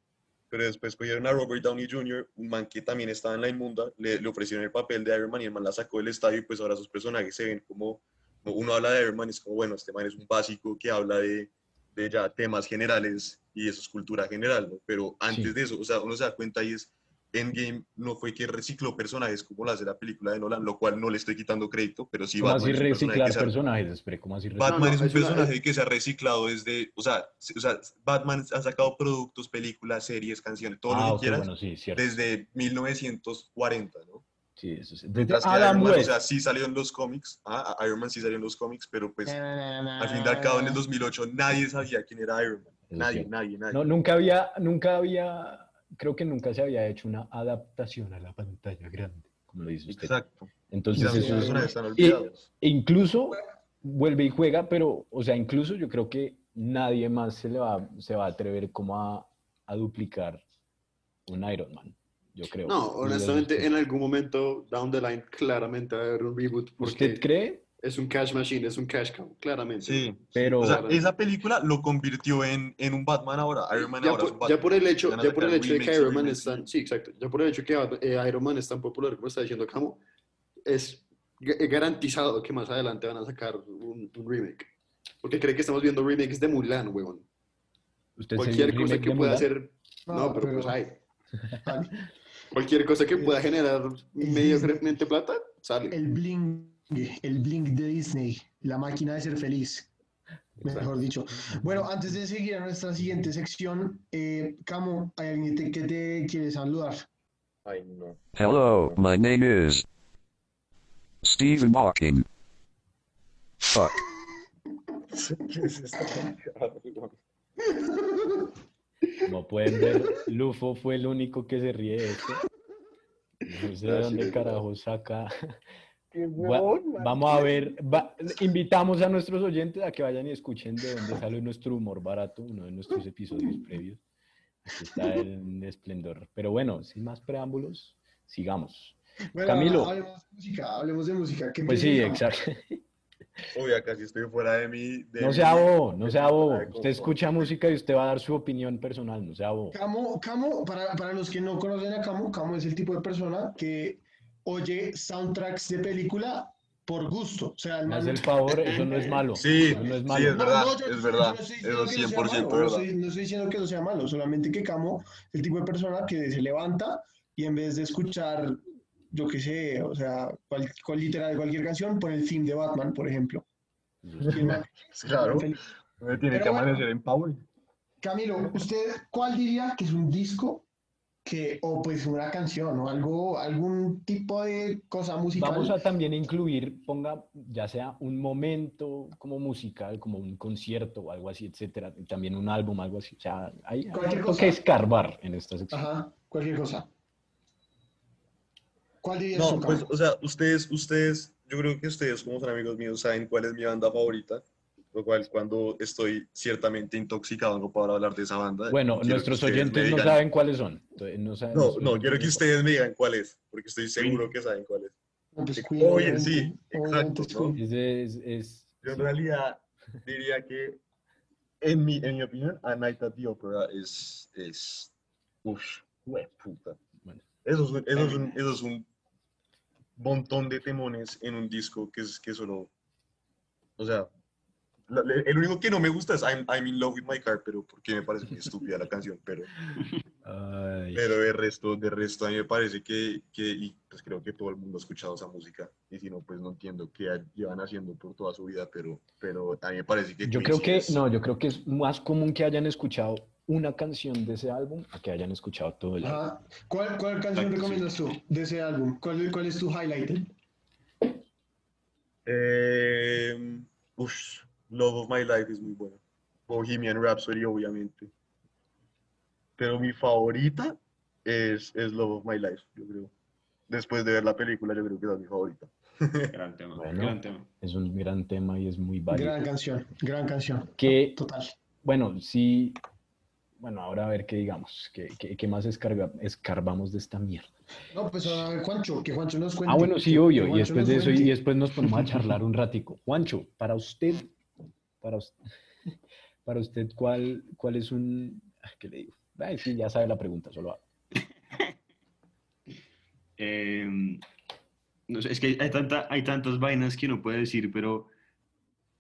Speaker 4: Pero después cogieron a Robert Downey Jr., un man que también estaba en la inmunda, le, le ofrecieron el papel de Iron Man y el man la sacó del estadio y pues ahora sus personajes se ven como, uno habla de Iron Man y es como, bueno, este man es un básico que habla de, de ya temas generales y eso es cultura general, ¿no? Pero antes
Speaker 1: Sí.
Speaker 4: de eso, o sea, uno se da cuenta y es Endgame no fue que recicló personajes como la hace la película de Nolan, lo cual no le estoy quitando crédito, pero sí
Speaker 1: ¿Cómo
Speaker 4: Batman
Speaker 1: así
Speaker 4: es un personaje
Speaker 1: reciclar
Speaker 4: ha-
Speaker 1: personajes? Espere, ¿cómo así reciclar?
Speaker 4: Batman
Speaker 3: no,
Speaker 4: es un
Speaker 3: es una-
Speaker 4: personaje que se ha reciclado desde, o sea, se- o sea, Batman ha sacado productos, películas, series, canciones, todo
Speaker 1: ah,
Speaker 4: lo que
Speaker 1: ok,
Speaker 4: quieras,
Speaker 1: bueno, sí, cierto.
Speaker 4: desde 1940, ¿no?
Speaker 1: Sí, eso sí. Desde
Speaker 4: Mientras que Iron Man, o sea, sí salió en los cómics, ah, Iron Man sí salió en los cómics, pero pues al
Speaker 2: Al
Speaker 4: fin y al cabo en el 2008 nadie sabía quién era Iron Man. Nadie,
Speaker 1: sí.
Speaker 4: nadie, nadie.
Speaker 1: No, nunca había, nunca había, creo que nunca se había hecho una adaptación a la pantalla grande, como lo dice usted.
Speaker 4: Exacto.
Speaker 1: Entonces eso es,
Speaker 4: están olvidados.
Speaker 1: e incluso vuelve y juega, pero, o sea, incluso yo creo que nadie más se le va, se va a atrever como a, a duplicar un Iron Man, yo creo.
Speaker 3: No, honestamente,
Speaker 1: es-
Speaker 3: en algún momento, down the line, claramente va a haber un reboot. Porque
Speaker 1: ¿Usted cree?
Speaker 3: Es un cash machine, es un cash cow, claramente.
Speaker 4: Sí.
Speaker 1: Pero-
Speaker 4: O sea,
Speaker 3: claramente.
Speaker 4: esa película lo convirtió en, en un Batman ahora. Iron Man
Speaker 3: ya,
Speaker 4: ahora es
Speaker 3: por,
Speaker 4: un
Speaker 3: ya
Speaker 4: Batman.
Speaker 3: por el hecho, ya por el hecho de que Iron Man es tan, sí, exacto, ya por el hecho que eh, Iron Man es tan popular como está diciendo Camo, es ga- garantizado que más adelante van a sacar un, un remake. Porque cree que estamos viendo remakes de Mulan, huevón.
Speaker 1: ¿Usted se
Speaker 3: Cualquier cosa que pueda hacer, no,
Speaker 2: No,
Speaker 3: pero,
Speaker 2: pero-
Speaker 3: pues hay. Cualquier cosa que pueda generar mediocremente plata, sale.
Speaker 2: El bling, el bling de Disney, la máquina de ser feliz, mejor dicho. Bueno, antes de seguir a nuestra siguiente sección, eh, Camo, ¿hay alguien te- que te quiere saludar?
Speaker 4: Ay, no.
Speaker 5: Hello, my name is Stephen Hawking. Fuck.
Speaker 1: Como pueden ver, Lufo fue el único que se ríe de esto. No sé de dónde carajo saca. Va- vamos a ver, va- invitamos a nuestros oyentes a que vayan y escuchen de dónde sale nuestro humor barato, uno de nuestros episodios previos. Aquí está el esplendor. Pero bueno, sin más preámbulos, sigamos.
Speaker 2: Bueno,
Speaker 1: Camilo.
Speaker 2: Hablemos de música, hablemos de música. ¿Qué
Speaker 1: Pues sí, exacto.
Speaker 4: Uy, ya casi estoy fuera de mi. de
Speaker 1: No sea bobo, no sea bobo. Usted escucha música y usted va a dar su opinión personal, no sea bobo.
Speaker 2: Camo, Camo, para, para los que no conocen a Camo, Camo es el tipo de persona que oye soundtracks de película por gusto. O sea, el man-
Speaker 1: el favor, eso no es malo.
Speaker 4: Sí,
Speaker 1: eso no es
Speaker 4: sí,
Speaker 1: malo.
Speaker 4: es verdad,
Speaker 2: yo-
Speaker 4: es
Speaker 2: yo
Speaker 4: verdad.
Speaker 2: no estoy
Speaker 4: Eso
Speaker 2: diciendo que
Speaker 4: 100%
Speaker 2: sea malo, no
Speaker 4: verdad.
Speaker 2: estoy- No estoy diciendo que eso sea malo, solamente que Camo es el tipo de persona que se levanta y en vez de escuchar, yo qué sé, o sea, cual, cual- literal cualquier canción, pone el theme de Batman, por ejemplo.
Speaker 4: Claro, me tiene
Speaker 2: Pero
Speaker 4: que
Speaker 2: bueno.
Speaker 4: amanecer en Power.
Speaker 2: Camilo, ¿usted cuál diría que es un disco que, o pues una canción o algo, algún tipo de cosa musical?
Speaker 1: Vamos a también incluir, ponga ya sea un momento como musical, como un concierto o algo así, etcétera, también un álbum, algo así. O sea, hay, hay
Speaker 2: Cualquier
Speaker 1: algo
Speaker 2: cosa.
Speaker 1: que escarbar en esta sección.
Speaker 2: Ajá, cualquier cosa. ¿Cuál dirías
Speaker 4: No, pues, o sea, ustedes, ustedes, yo creo que ustedes, como son amigos míos, saben cuál es mi banda favorita. Lo cual, cuando estoy ciertamente intoxicado, no puedo hablar de esa banda.
Speaker 1: Bueno,
Speaker 4: Quiero
Speaker 1: nuestros oyentes no saben cuáles son. No, saben-
Speaker 4: No, no, quiero que
Speaker 1: cuáles
Speaker 4: ustedes me digan cuál es, porque estoy seguro que saben cuál es.
Speaker 2: No, pues,
Speaker 4: oye, sí, exacto, ¿no?
Speaker 1: Es, es-
Speaker 4: Yo en
Speaker 1: sí.
Speaker 4: realidad diría que, en mi, en mi opinión, A Night at the Opera es, es, uff, puta.
Speaker 1: Bueno.
Speaker 4: Eso es, un- eso, es un, eso es un montón de temones en un disco que es que solo, o sea, la- el único que no me gusta es I'm, I'm in love with my car, pero porque me parece muy estúpida la canción, pero,
Speaker 1: Ay,
Speaker 4: pero de resto, de resto a mí me parece que, que, y pues creo que todo el mundo ha escuchado esa música, y si no, pues no entiendo qué llevan haciendo por toda su vida, pero, pero a mí me parece que
Speaker 1: yo creo
Speaker 4: sí
Speaker 1: que,
Speaker 4: es-
Speaker 1: no, yo creo que es más común que hayan escuchado una canción de ese álbum a que hayan escuchado todo el álbum.
Speaker 2: Ajá. ¿Cuál, cuál canción
Speaker 4: Exacto, sí.
Speaker 2: recomiendas tú de ese álbum? ¿Cuál, cuál es tu highlight?
Speaker 4: Eh, ush, Love of My Life es muy buena. Bohemian Rhapsody, obviamente. Pero mi favorita es, es Love of My Life, yo creo. Después de ver la película, yo creo que es mi favorita.
Speaker 3: Gran tema,
Speaker 1: Bueno.
Speaker 3: gran tema.
Speaker 1: Es un gran tema y es muy válido.
Speaker 2: Gran canción, gran canción.
Speaker 1: Que,
Speaker 2: Total.
Speaker 1: bueno, sí, bueno, ahora a ver qué digamos, qué, qué- qué más escarga- escarbamos de esta mierda.
Speaker 2: No, pues a ver, Juancho, que Juancho nos cuente.
Speaker 1: Ah, bueno, sí, obvio, y después
Speaker 2: nos
Speaker 1: de eso, y después nos ponemos a charlar un ratico. Juancho, para usted, para us- para usted, ¿cuál, cuál es un, qué le digo? Ay, sí, ya sabe la pregunta, solo haga.
Speaker 3: Eh, no sé, es que hay, tanta, hay tantas vainas que uno puede decir, pero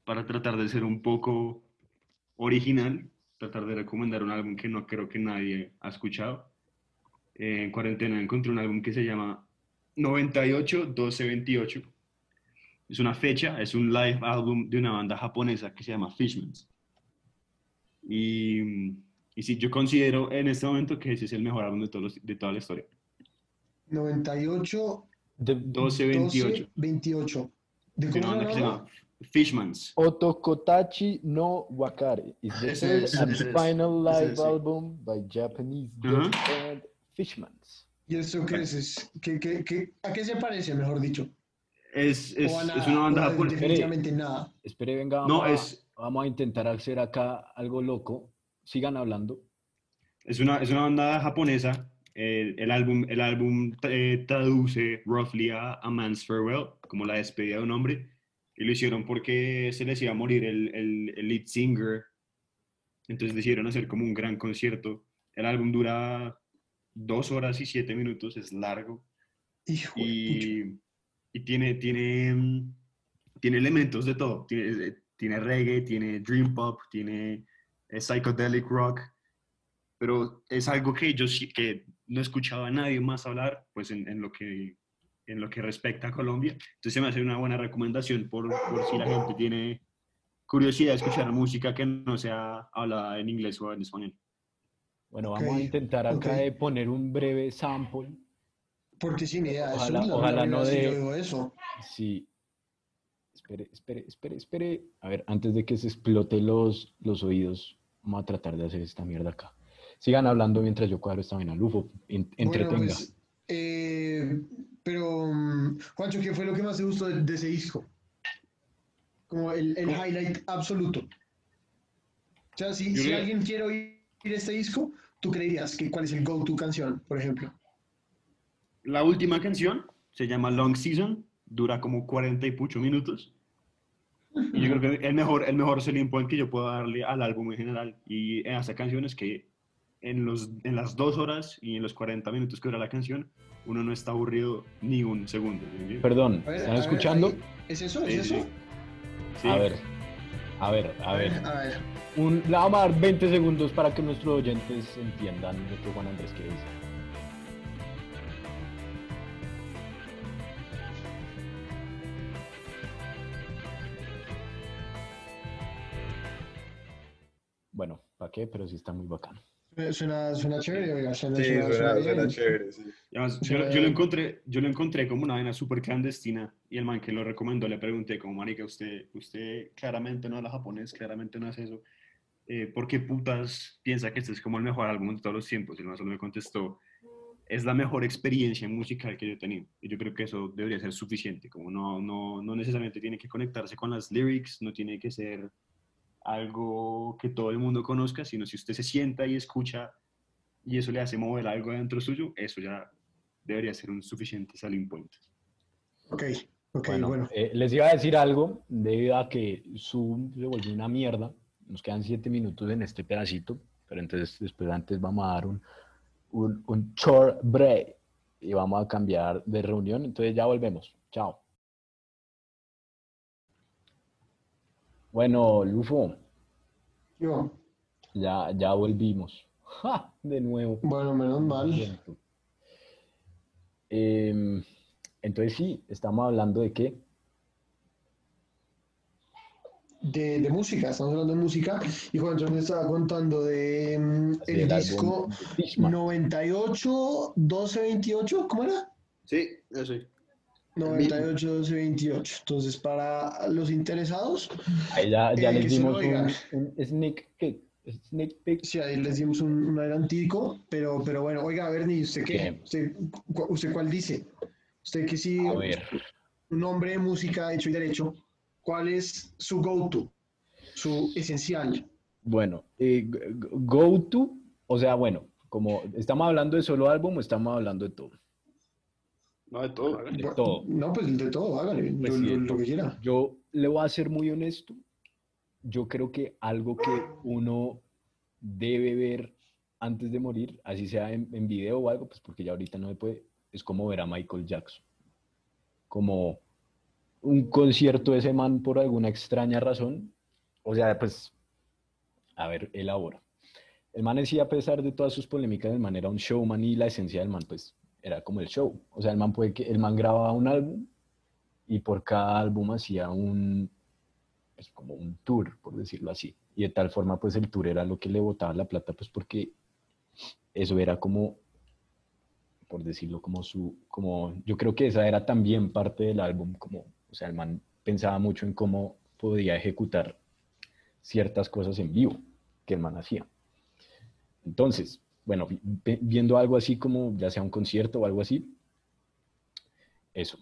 Speaker 3: para tratar de ser un poco original, tratar de recomendar un álbum que no creo que nadie ha escuchado, eh, en cuarentena encontré un álbum que se llama 98-12-28. Es una fecha, es un live álbum de una banda japonesa que se llama Fishmans. Y, y sí, yo considero en este momento que ese es el mejor álbum de, todos los- de toda la historia.
Speaker 2: 98,
Speaker 1: De-
Speaker 3: 12-28.
Speaker 2: 28. ¿De
Speaker 3: De
Speaker 2: cómo
Speaker 3: una
Speaker 2: se
Speaker 3: banda que se
Speaker 2: llama?
Speaker 3: Fishmans.
Speaker 1: Otokotachi no Wakare is the third
Speaker 2: es,
Speaker 1: and
Speaker 2: es,
Speaker 1: final
Speaker 2: ese
Speaker 1: live
Speaker 2: es,
Speaker 1: album by Japanese
Speaker 3: Ajá.
Speaker 1: death band Fishmans.
Speaker 2: ¿Y esto qué es? es? ¿Qué, qué, qué, a qué se parece, mejor dicho?
Speaker 3: Es, es,
Speaker 2: a
Speaker 3: es una banda
Speaker 2: a
Speaker 3: japonesa.
Speaker 2: definitivamente nada.
Speaker 1: Espere, venga,
Speaker 3: No,
Speaker 1: vamos, a-
Speaker 3: es-
Speaker 1: vamos a intentar hacer acá algo loco. Sigan hablando.
Speaker 3: Es una, es una banda japonesa. El, el álbum, el álbum eh, traduce roughly a A Man's Farewell, como la despedida de un hombre. Y lo hicieron porque se les iba a morir el, el, el lead singer. Entonces decidieron hacer como un gran concierto. El álbum dura dos horas y siete minutos, es largo.
Speaker 2: Hijo
Speaker 3: y, y tiene, tiene, mm, tiene elementos de todo. Tiene, eh, tiene reggae, tiene dream pop, tiene eh, psychedelic rock, pero es algo que yo sí que no he escuchado a nadie más hablar, pues en, en lo que en lo que respecta a Colombia. Entonces se me hace una buena recomendación por, por si la gente tiene curiosidad de escuchar música que no sea hablada en inglés o en español.
Speaker 1: Bueno, vamos a intentar acá
Speaker 2: ok.
Speaker 1: de poner un breve sample.
Speaker 2: Porque sin idea, eso
Speaker 1: Ojalá-
Speaker 2: es la
Speaker 1: ojalá
Speaker 2: primera
Speaker 1: no de-
Speaker 2: yo digo eso.
Speaker 1: Sí. Espere, espere, espere, espere. A ver, antes de que se explote los, los oídos, vamos a tratar de hacer esta mierda acá. Sigan hablando mientras yo cuadro esta vaina. Lufo, en- entretenga.
Speaker 2: Bueno, pues, eh, pero, mm, Juancho, ¿qué fue lo que más te gustó de, de ese disco? Como el, el highlight absoluto. O sea, si, si alguien quiere oír este disco, tú creerías que cuál es el go-to canción, por ejemplo.
Speaker 3: La última canción se llama Long Season, dura como 40 y pucho minutos. Y yo creo que el mejor, el mejor selling point que yo puedo darle al álbum en general y en esta canción es que en, los, en las dos horas y en los 40 minutos que dura la canción, uno no está aburrido ni un segundo. ¿sí?
Speaker 1: Perdón,
Speaker 2: A ver,
Speaker 1: ¿están
Speaker 2: a ver,
Speaker 1: escuchando?
Speaker 2: ahí- ¿Es eso? ¿Es
Speaker 3: Sí,
Speaker 2: eso?
Speaker 3: sí. Sí.
Speaker 1: A ver, a ver, a ver.
Speaker 2: A ver.
Speaker 1: Un, vamos a dar 20 segundos para que nuestros oyentes entiendan lo que Juan Andrés quiere decir. Qué? Pero sí está muy bacano.
Speaker 2: Suena, suena chévere, oiga, suena,
Speaker 4: Sí,
Speaker 2: suena-
Speaker 4: suena,
Speaker 2: suena
Speaker 4: chévere, sí.
Speaker 3: Además, yo, yo lo encontré, yo lo encontré como una vaina súper clandestina y el man que lo recomendó le pregunté como, marica, usted, usted claramente no habla japonés, claramente no hace eso. Eh, ¿Por qué putas piensa que este es como el mejor álbum de todos los tiempos? Y el man solo me contestó, es la mejor experiencia musical que yo he tenido. Y yo creo que eso debería ser suficiente, como no, no, no necesariamente tiene que conectarse con las lyrics, no tiene que ser algo que todo el mundo conozca, sino si usted se sienta y escucha y eso le hace mover algo dentro suyo, eso ya debería ser un suficiente selling point.
Speaker 2: Ok, ok,
Speaker 1: bueno,
Speaker 2: bueno.
Speaker 1: eh, les iba a decir algo debido a que Zoom se volvió una mierda. Nos quedan siete minutos en este pedacito, pero entonces después antes vamos a dar un, un, un short break y vamos a cambiar de reunión. Entonces ya volvemos. Chao. Bueno, Lufo,
Speaker 2: Yo,
Speaker 1: ya, ya volvimos. ¡Ja! De nuevo.
Speaker 2: bueno, menos mal.
Speaker 1: Em, entonces sí, estamos hablando de qué?
Speaker 2: De, de música, estamos hablando de música. Y Juancho me estaba contando de mm, el disco
Speaker 1: de Fishman.
Speaker 2: 98, 12, 28, ¿cómo era?
Speaker 3: Sí, eso.
Speaker 2: 98, 12, 28. Entonces, para los interesados,
Speaker 1: Ahí ya, ya
Speaker 2: Eh,
Speaker 1: les dimos un, un sneak peek. Sneak peek.
Speaker 2: sí, ahí les dimos un, un adelantico, pero, pero bueno, oiga, Bernie, ¿usted qué? ¿Usted, ¿Usted cuál dice? Usted que sí,
Speaker 1: A ver,
Speaker 2: un hombre de música hecho y derecho, ¿cuál es su go-to? Su esencial.
Speaker 1: bueno, eh, g- g- go to, o sea, bueno, como estamos hablando de solo álbum o estamos hablando de todo.
Speaker 3: No, de todo.
Speaker 1: De todo.
Speaker 2: No, pues de todo, hágale,
Speaker 1: Pues
Speaker 2: lo,
Speaker 1: sí, de
Speaker 2: lo- lo
Speaker 1: todo.
Speaker 2: que quiera.
Speaker 1: Yo le voy a ser muy honesto. Yo creo que algo que uno debe ver antes de morir, así sea en, en video o algo, pues porque ya ahorita no se puede, es como ver a Michael Jackson. Como un concierto de ese man por alguna extraña razón. O sea, pues, a ver, elabora. el man sí, a pesar de todas sus polémicas, el man era un showman y la esencia del man, pues, era como el show. O sea, el man puede que, el man grababa un álbum y por cada álbum hacía un, pues, como un tour, por decirlo así. Y de tal forma, pues, el tour era lo que le botaba la plata, pues, porque eso era como, por decirlo, como su, como, yo creo que esa era también parte del álbum, como, o sea, el man pensaba mucho en cómo podía ejecutar ciertas cosas en vivo que el man hacía. Entonces, bueno, vi- vi- viendo algo así como ya sea un concierto o algo así, eso.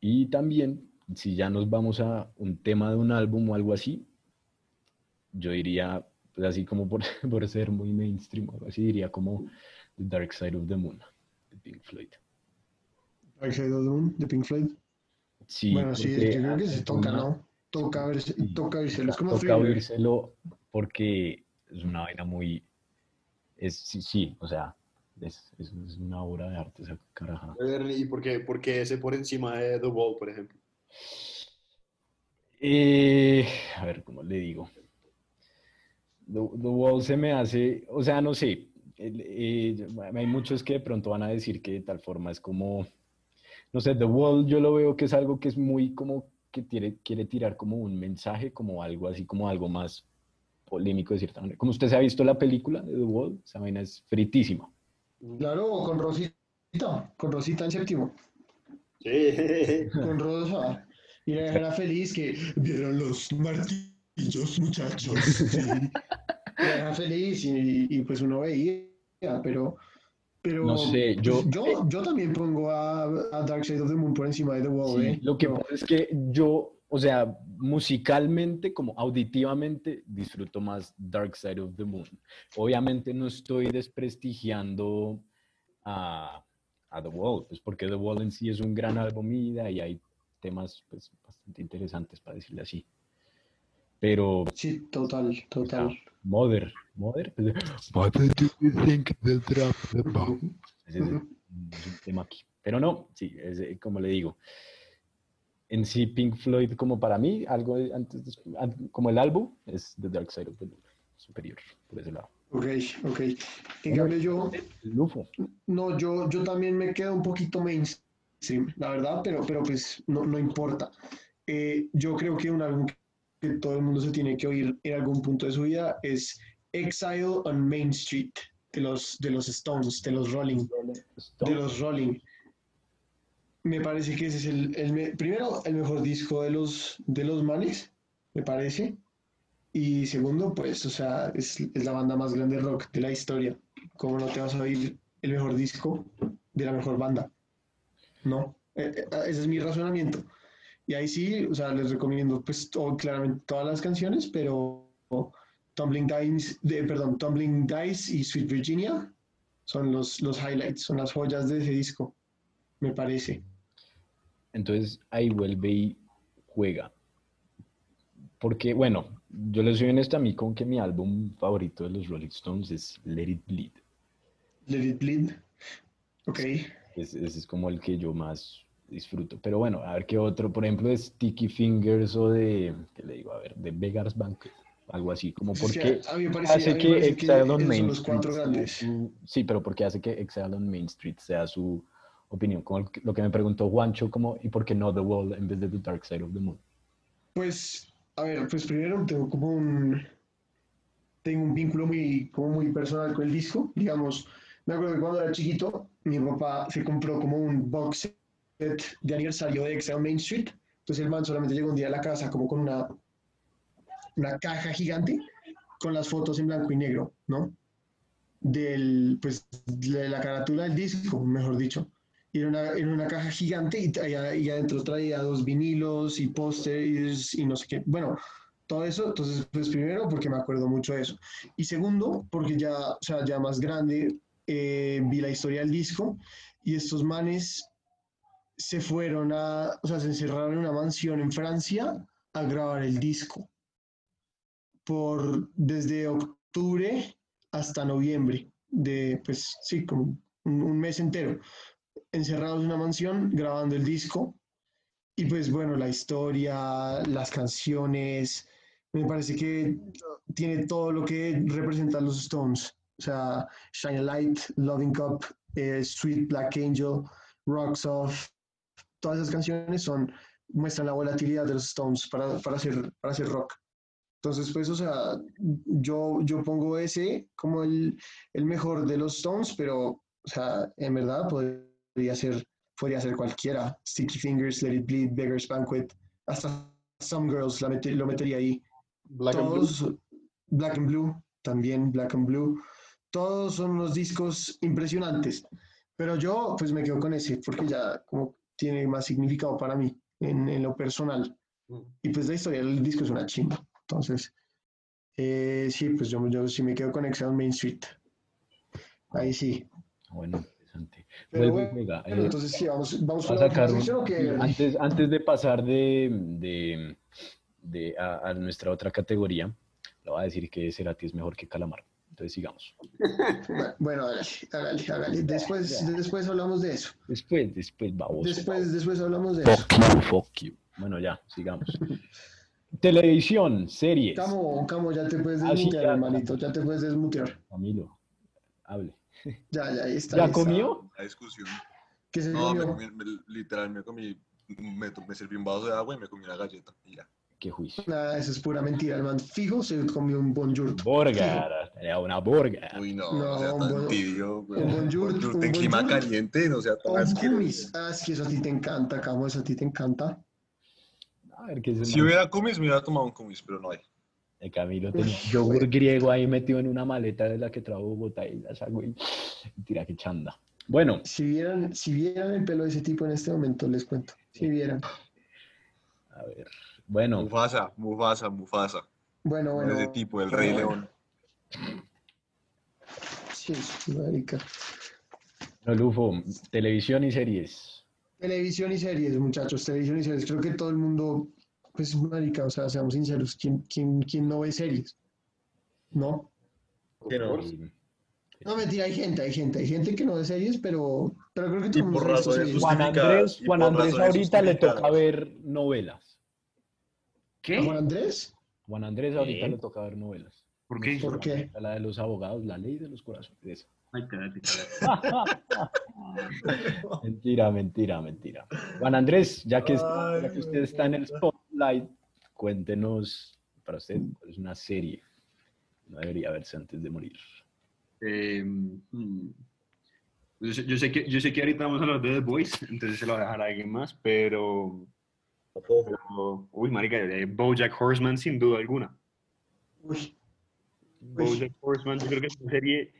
Speaker 1: Y también, si ya nos vamos a un tema de un álbum o algo así, yo diría, pues así como por, por ser muy mainstream, o algo así diría como The Dark Side of the Moon, de Pink Floyd.
Speaker 2: Dark Side of the Moon, de Pink Floyd.
Speaker 1: Sí,
Speaker 2: bueno, sí, yo creo que se toca,
Speaker 1: una-
Speaker 2: ¿no? Toca verse, toca vérselo. Es como
Speaker 1: toca oírselo porque es una vaina muy, es, sí, sí, o sea, es, es, una obra de arte esa caraja.
Speaker 3: ¿Y por qué, por qué ese por encima de The Wall, por ejemplo?
Speaker 1: Eh, a ver, ¿cómo le digo? The, The Wall se me hace, o sea, no sé, eh, hay muchos que de pronto van a decir que de tal forma es como, no sé, The Wall yo lo veo que es algo que es muy como que quiere, quiere tirar como un mensaje, como algo así, como algo más polémico de cierta manera. Como usted se ha visto la película de The Wall, esa vaina es fritísima.
Speaker 2: Claro, con Rosita, con Rosita en séptimo,
Speaker 3: Sí.
Speaker 2: con Rosa. Y la era feliz que vieron los martillos, muchachos. Sí. La vieja feliz y, y pues uno veía, pero... pero
Speaker 1: No sé,
Speaker 2: pues,
Speaker 1: yo-
Speaker 2: yo, yo también pongo a, a Dark Side of the Moon por encima de The Wall.
Speaker 1: Sí,
Speaker 2: ¿eh?
Speaker 1: lo que pasa es que yo, o sea, musicalmente, como auditivamente, disfruto más Dark Side of the Moon. Obviamente no estoy desprestigiando a, a The Wall, pues porque The Wall en sí es un gran álbum y hay temas pues, bastante interesantes, para decirle así. Pero,
Speaker 2: Sí, total, total.
Speaker 1: Mother, Mother, pues, What do you think they'll drop the bomb? Ese es, el- es un tema aquí. Pero no, sí, es, como le digo, en sí Pink Floyd como para mí, algo antes como el álbum, es The Dark Side of the Moon, superior, por ese lado.
Speaker 2: Ok, ok. En cambio yo,
Speaker 1: Lufo,
Speaker 2: no, yo, yo también me quedo un poquito mainstream, la verdad, pero, pero pues no, no importa. Eh, yo creo que un álbum que todo el mundo se tiene que oír en algún punto de su vida es Exile on Main Street, de los, de los Stones, de los Rolling, de los Rolling. Me parece que ese es el, el me- primero, el mejor disco de los, de los manes, me parece. Y segundo, pues, o sea, es, es la banda más grande de rock de la historia. ¿Cómo no te vas a oír el mejor disco de la mejor banda? No, Eh, eh, ese es mi razonamiento. Y ahí sí, o sea, les recomiendo, pues, claramente todas las canciones, pero Tumbling Dice, de, perdón, Tumbling Dice y Sweet Virginia son los, los highlights, son las joyas de ese disco, me parece.
Speaker 1: entonces ahí vuelve y juega. Porque, bueno, yo les soy honesto a mí con que mi álbum favorito de los Rolling Stones es Let It Bleed.
Speaker 2: Let It Bleed. Ok.
Speaker 1: Es- Ese es como el que yo más disfruto. Pero bueno, a ver qué otro, por ejemplo, de Sticky Fingers o de, ¿qué le digo? A ver, de Vegas Banquet, algo así, como porque
Speaker 2: a mí me parece, a
Speaker 1: hace
Speaker 2: mí me
Speaker 1: que Exile on Main Street su- sí, pero porque hace que Exile on Main Street sea su opinión, como lo que me preguntó Juancho, como, ¿y por qué no The Wall en vez de The Dark Side of the Moon?
Speaker 2: Pues, a ver, pues primero tengo como un, tengo un vínculo muy, como muy personal con el disco. Digamos, me acuerdo que cuando era chiquito, mi papá se compró como un box set de aniversario de Exile Main Street. Entonces el man solamente llegó un día a la casa como con una, una caja gigante con las fotos en blanco y negro, ¿no? Del, pues, de la carátula del disco, mejor dicho. Y era una, era una caja gigante y, traía- y adentro traía dos vinilos y pósters y no sé qué. Bueno, todo eso, entonces, pues primero porque me acuerdo mucho de eso. Y segundo, porque ya, o sea, ya más grande, eh, vi la historia del disco y estos manes se fueron a, o sea, se encerraron en una mansión en Francia a grabar el disco por desde octubre hasta noviembre, de, pues sí, como un, un mes entero, encerrados en una mansión grabando el disco. Y pues bueno, la historia, las canciones, Me parece que tiene todo lo que representan los Stones. O sea, Shine a Light, Loving Cup, eh, Sweet Black Angel, Rocks Off. Todas esas canciones son, muestran la volatilidad de los Stones para, para, hacer, para hacer rock. Entonces, pues, o sea, yo, yo pongo ese como el, el mejor de los Stones, pero, o sea, en verdad podría ser, podría ser cualquiera. Sticky Fingers, Let It Bleed, Beggar's Banquet, hasta Some Girls la lo metería ahí.
Speaker 3: Black and Blue.
Speaker 2: Todos, Black and Blue, también Black and Blue. Todos son unos discos impresionantes. Pero yo, pues, me quedo con ese, porque ya como tiene más significado para mí en, en lo personal. Y pues la historia del disco es una chimba. Entonces, eh, sí, pues yo, yo sí me quedo con Exile on Main Street. Ahí sí.
Speaker 1: Bueno, interesante.
Speaker 2: Pero bueno,
Speaker 1: Eh,
Speaker 2: entonces sí, vamos, vamos
Speaker 1: va
Speaker 2: con
Speaker 1: antes, antes de pasar de, de, de- a, a nuestra otra categoría, le voy a decir que Cerati es mejor que Calamar. Entonces sigamos.
Speaker 2: Bueno, hágale, hágale, hágale. Después, después hablamos de eso.
Speaker 1: Después, después, baboso.
Speaker 2: Después, después hablamos de eso.
Speaker 1: Fuck you, fuck you. Bueno, ya, sigamos. Televisión, series.
Speaker 2: Camo, Camo, ya te puedes
Speaker 1: Ah,
Speaker 2: desmutear, hermanito. Ya te puedes desmutear.
Speaker 1: Camilo, hable.
Speaker 2: Ya, ya, ahí está.
Speaker 1: ¿Ya
Speaker 2: ahí está.
Speaker 1: comió?
Speaker 4: La discusión.
Speaker 2: ¿Qué se
Speaker 4: No, me comí, me- literal, me comí, me, me serví un vaso de agua y me comí una galleta. Y ya.
Speaker 1: Qué juicio.
Speaker 2: Nada, eso es pura mentira, hermano. Fijo se comió un bonjour.
Speaker 1: Burger. Era una burger.
Speaker 4: Uy, no,
Speaker 2: No,
Speaker 4: no, sea
Speaker 2: un
Speaker 4: tan
Speaker 2: buen-
Speaker 4: tibio, güey.
Speaker 2: un bonjour,
Speaker 4: Bonjour
Speaker 2: un
Speaker 4: de clima
Speaker 2: bonjour.
Speaker 4: caliente, no sea tan
Speaker 2: Un
Speaker 4: asqueroso.
Speaker 2: Ah, es que eso a ti te encanta, Camo, eso a ti te encanta.
Speaker 1: A ver qué es
Speaker 4: Si hubiera comis, me hubiera tomado un comis, pero no hay.
Speaker 1: El Camilo tenía un yogur griego ahí metido en una maleta de la que trajo Bogotá y la sacó y tira que chanda. Bueno,
Speaker 2: Si vieran, si vieran el pelo de ese tipo en este momento, les cuento. Si vieran.
Speaker 1: a ver. Bueno,
Speaker 4: Mufasa, Mufasa, Mufasa.
Speaker 2: Bueno, bueno.
Speaker 4: Ese tipo, el Rey León.
Speaker 2: Sí, marica.
Speaker 1: no, Lufo, televisión y series.
Speaker 2: Televisión y series, muchachos, televisión y series. Creo que todo el mundo, pues, marica, o sea, seamos sinceros, ¿quién, quién, quién no ve series? ¿No?
Speaker 4: ¿Qué no?
Speaker 2: Mentira, hay gente, hay gente, hay gente que no ve series, pero, pero creo que todo mundo.
Speaker 1: Juan Andrés, Juan Andrés ahorita le toca ver novelas.
Speaker 2: ¿A
Speaker 3: ¿Qué?
Speaker 2: Juan Andrés?
Speaker 1: Juan Andrés ahorita
Speaker 3: ¿Qué?
Speaker 1: le toca ver novelas.
Speaker 3: ¿Por qué?
Speaker 2: ¿Por qué?
Speaker 1: La de los abogados, la ley de los corazones. esa.
Speaker 3: Ay, cállate, cállate.
Speaker 1: Mentira, mentira, mentira. Juan Andrés, ya que,
Speaker 4: Ay,
Speaker 1: ya que usted está en el spotlight, cuéntenos para usted cuál es una serie. que No debería verse antes de morir.
Speaker 3: Eh, mm, yo, sé, yo sé que, yo sé que ahorita vamos a hablar de The Voice, entonces se lo voy a dejar a alguien más, pero... pero- uy, marica, eh, BoJack Horseman sin duda alguna.
Speaker 2: Uy,
Speaker 3: BoJack Horseman, yo creo que es una serie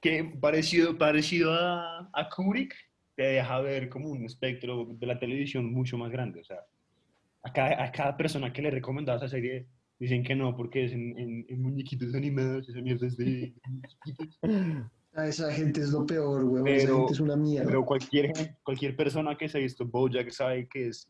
Speaker 3: que parecido, parecido a, a Kubrick, te deja ver como un espectro de la televisión mucho más grande. O sea, a cada, a cada persona que le recomendaba esa serie dicen que no, porque es en, en- en muñequitos animados, esa mierda es de
Speaker 2: a esa gente es lo peor, esa
Speaker 3: Pero-
Speaker 2: gente es una mierda.
Speaker 3: Pero cualquier, cualquier persona que se ha visto BoJack sabe que es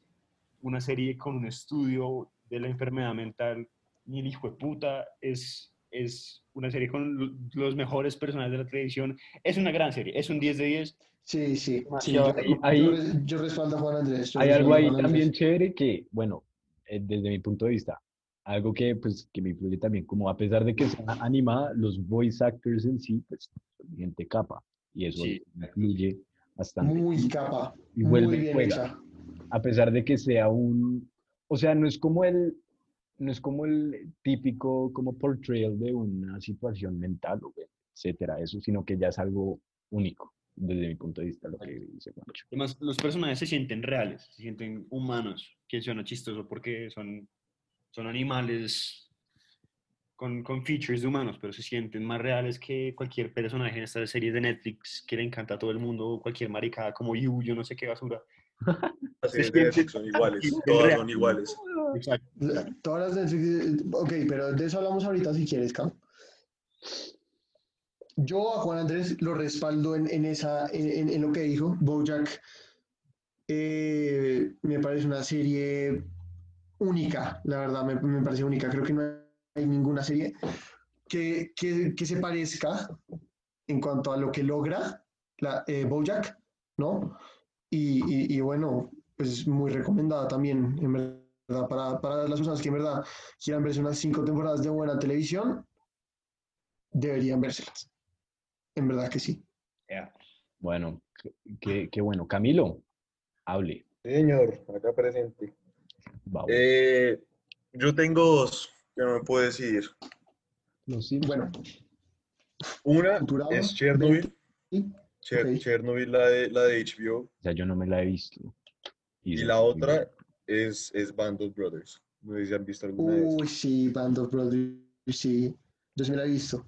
Speaker 3: una serie con un estudio de la enfermedad mental ni el hijo de puta, es, es una serie con lo- los mejores personajes de la televisión. Es una gran serie, es un 10 de 10.
Speaker 2: Sí, sí. yo,
Speaker 1: Ahí- ahí-
Speaker 2: yo res- yo respaldo a Juan Andrés. yo
Speaker 1: Hay algo ahí también chévere que, bueno, eh, desde mi punto de vista, algo que, pues, que me influye también, como a pesar de que sea animada, los voice actors en sí, pues, son gente capa. Y eso
Speaker 3: Sí.
Speaker 1: influye bastante.
Speaker 2: Muy capa.
Speaker 1: y
Speaker 2: muy
Speaker 1: vuelve
Speaker 2: bien
Speaker 1: juega.
Speaker 2: hecha.
Speaker 1: a pesar de que sea un, o sea, no es como el, no es como el típico como portrayal de una situación mental, o etcétera, eso, sino que ya es algo único, desde mi punto de vista, lo que dice Juancho.
Speaker 3: Además, los personajes se sienten reales, se sienten humanos, que suena chistoso porque son, son animales con, con features de humanos, pero se sienten más reales que cualquier personaje en estas series de Netflix que le encanta a todo el mundo, cualquier maricada como You, yo no sé qué basura.
Speaker 4: Las de son iguales, todas son iguales.
Speaker 3: Exacto.
Speaker 2: Todas las Netflix. Ok, pero de eso hablamos ahorita si quieres, Cam. Yo a Juan Andrés lo respaldo en, en esa, en, en- lo que dijo. Bojack eh, me parece una serie única, la verdad, me, parece única. Creo que no hay ninguna serie que, que, que se parezca en cuanto a lo que logra la, eh, Bojack, ¿no? Y, y- bueno, pues muy recomendada también, en verdad, para, para las personas que en verdad quieran verse unas cinco temporadas de buena televisión, deberían vérselas. En verdad que sí.
Speaker 1: Bueno, qué- bueno. Camilo, hable.
Speaker 4: Señor, acá presente.
Speaker 1: Vamos.
Speaker 4: Eh, yo tengo dos que no me puedo decidir.
Speaker 1: Los Simpson.
Speaker 2: Bueno,
Speaker 4: Una es Chernobyl.
Speaker 2: sí,
Speaker 4: Cher-
Speaker 2: ok.
Speaker 4: Chernobyl, la de, la de HBO.
Speaker 1: O sea, yo no me la he visto.
Speaker 4: Y la otra es, es Band of Brothers. No sé si han visto alguna de
Speaker 2: Uy, sí, Band of Brothers, sí. Yo sí me la he visto.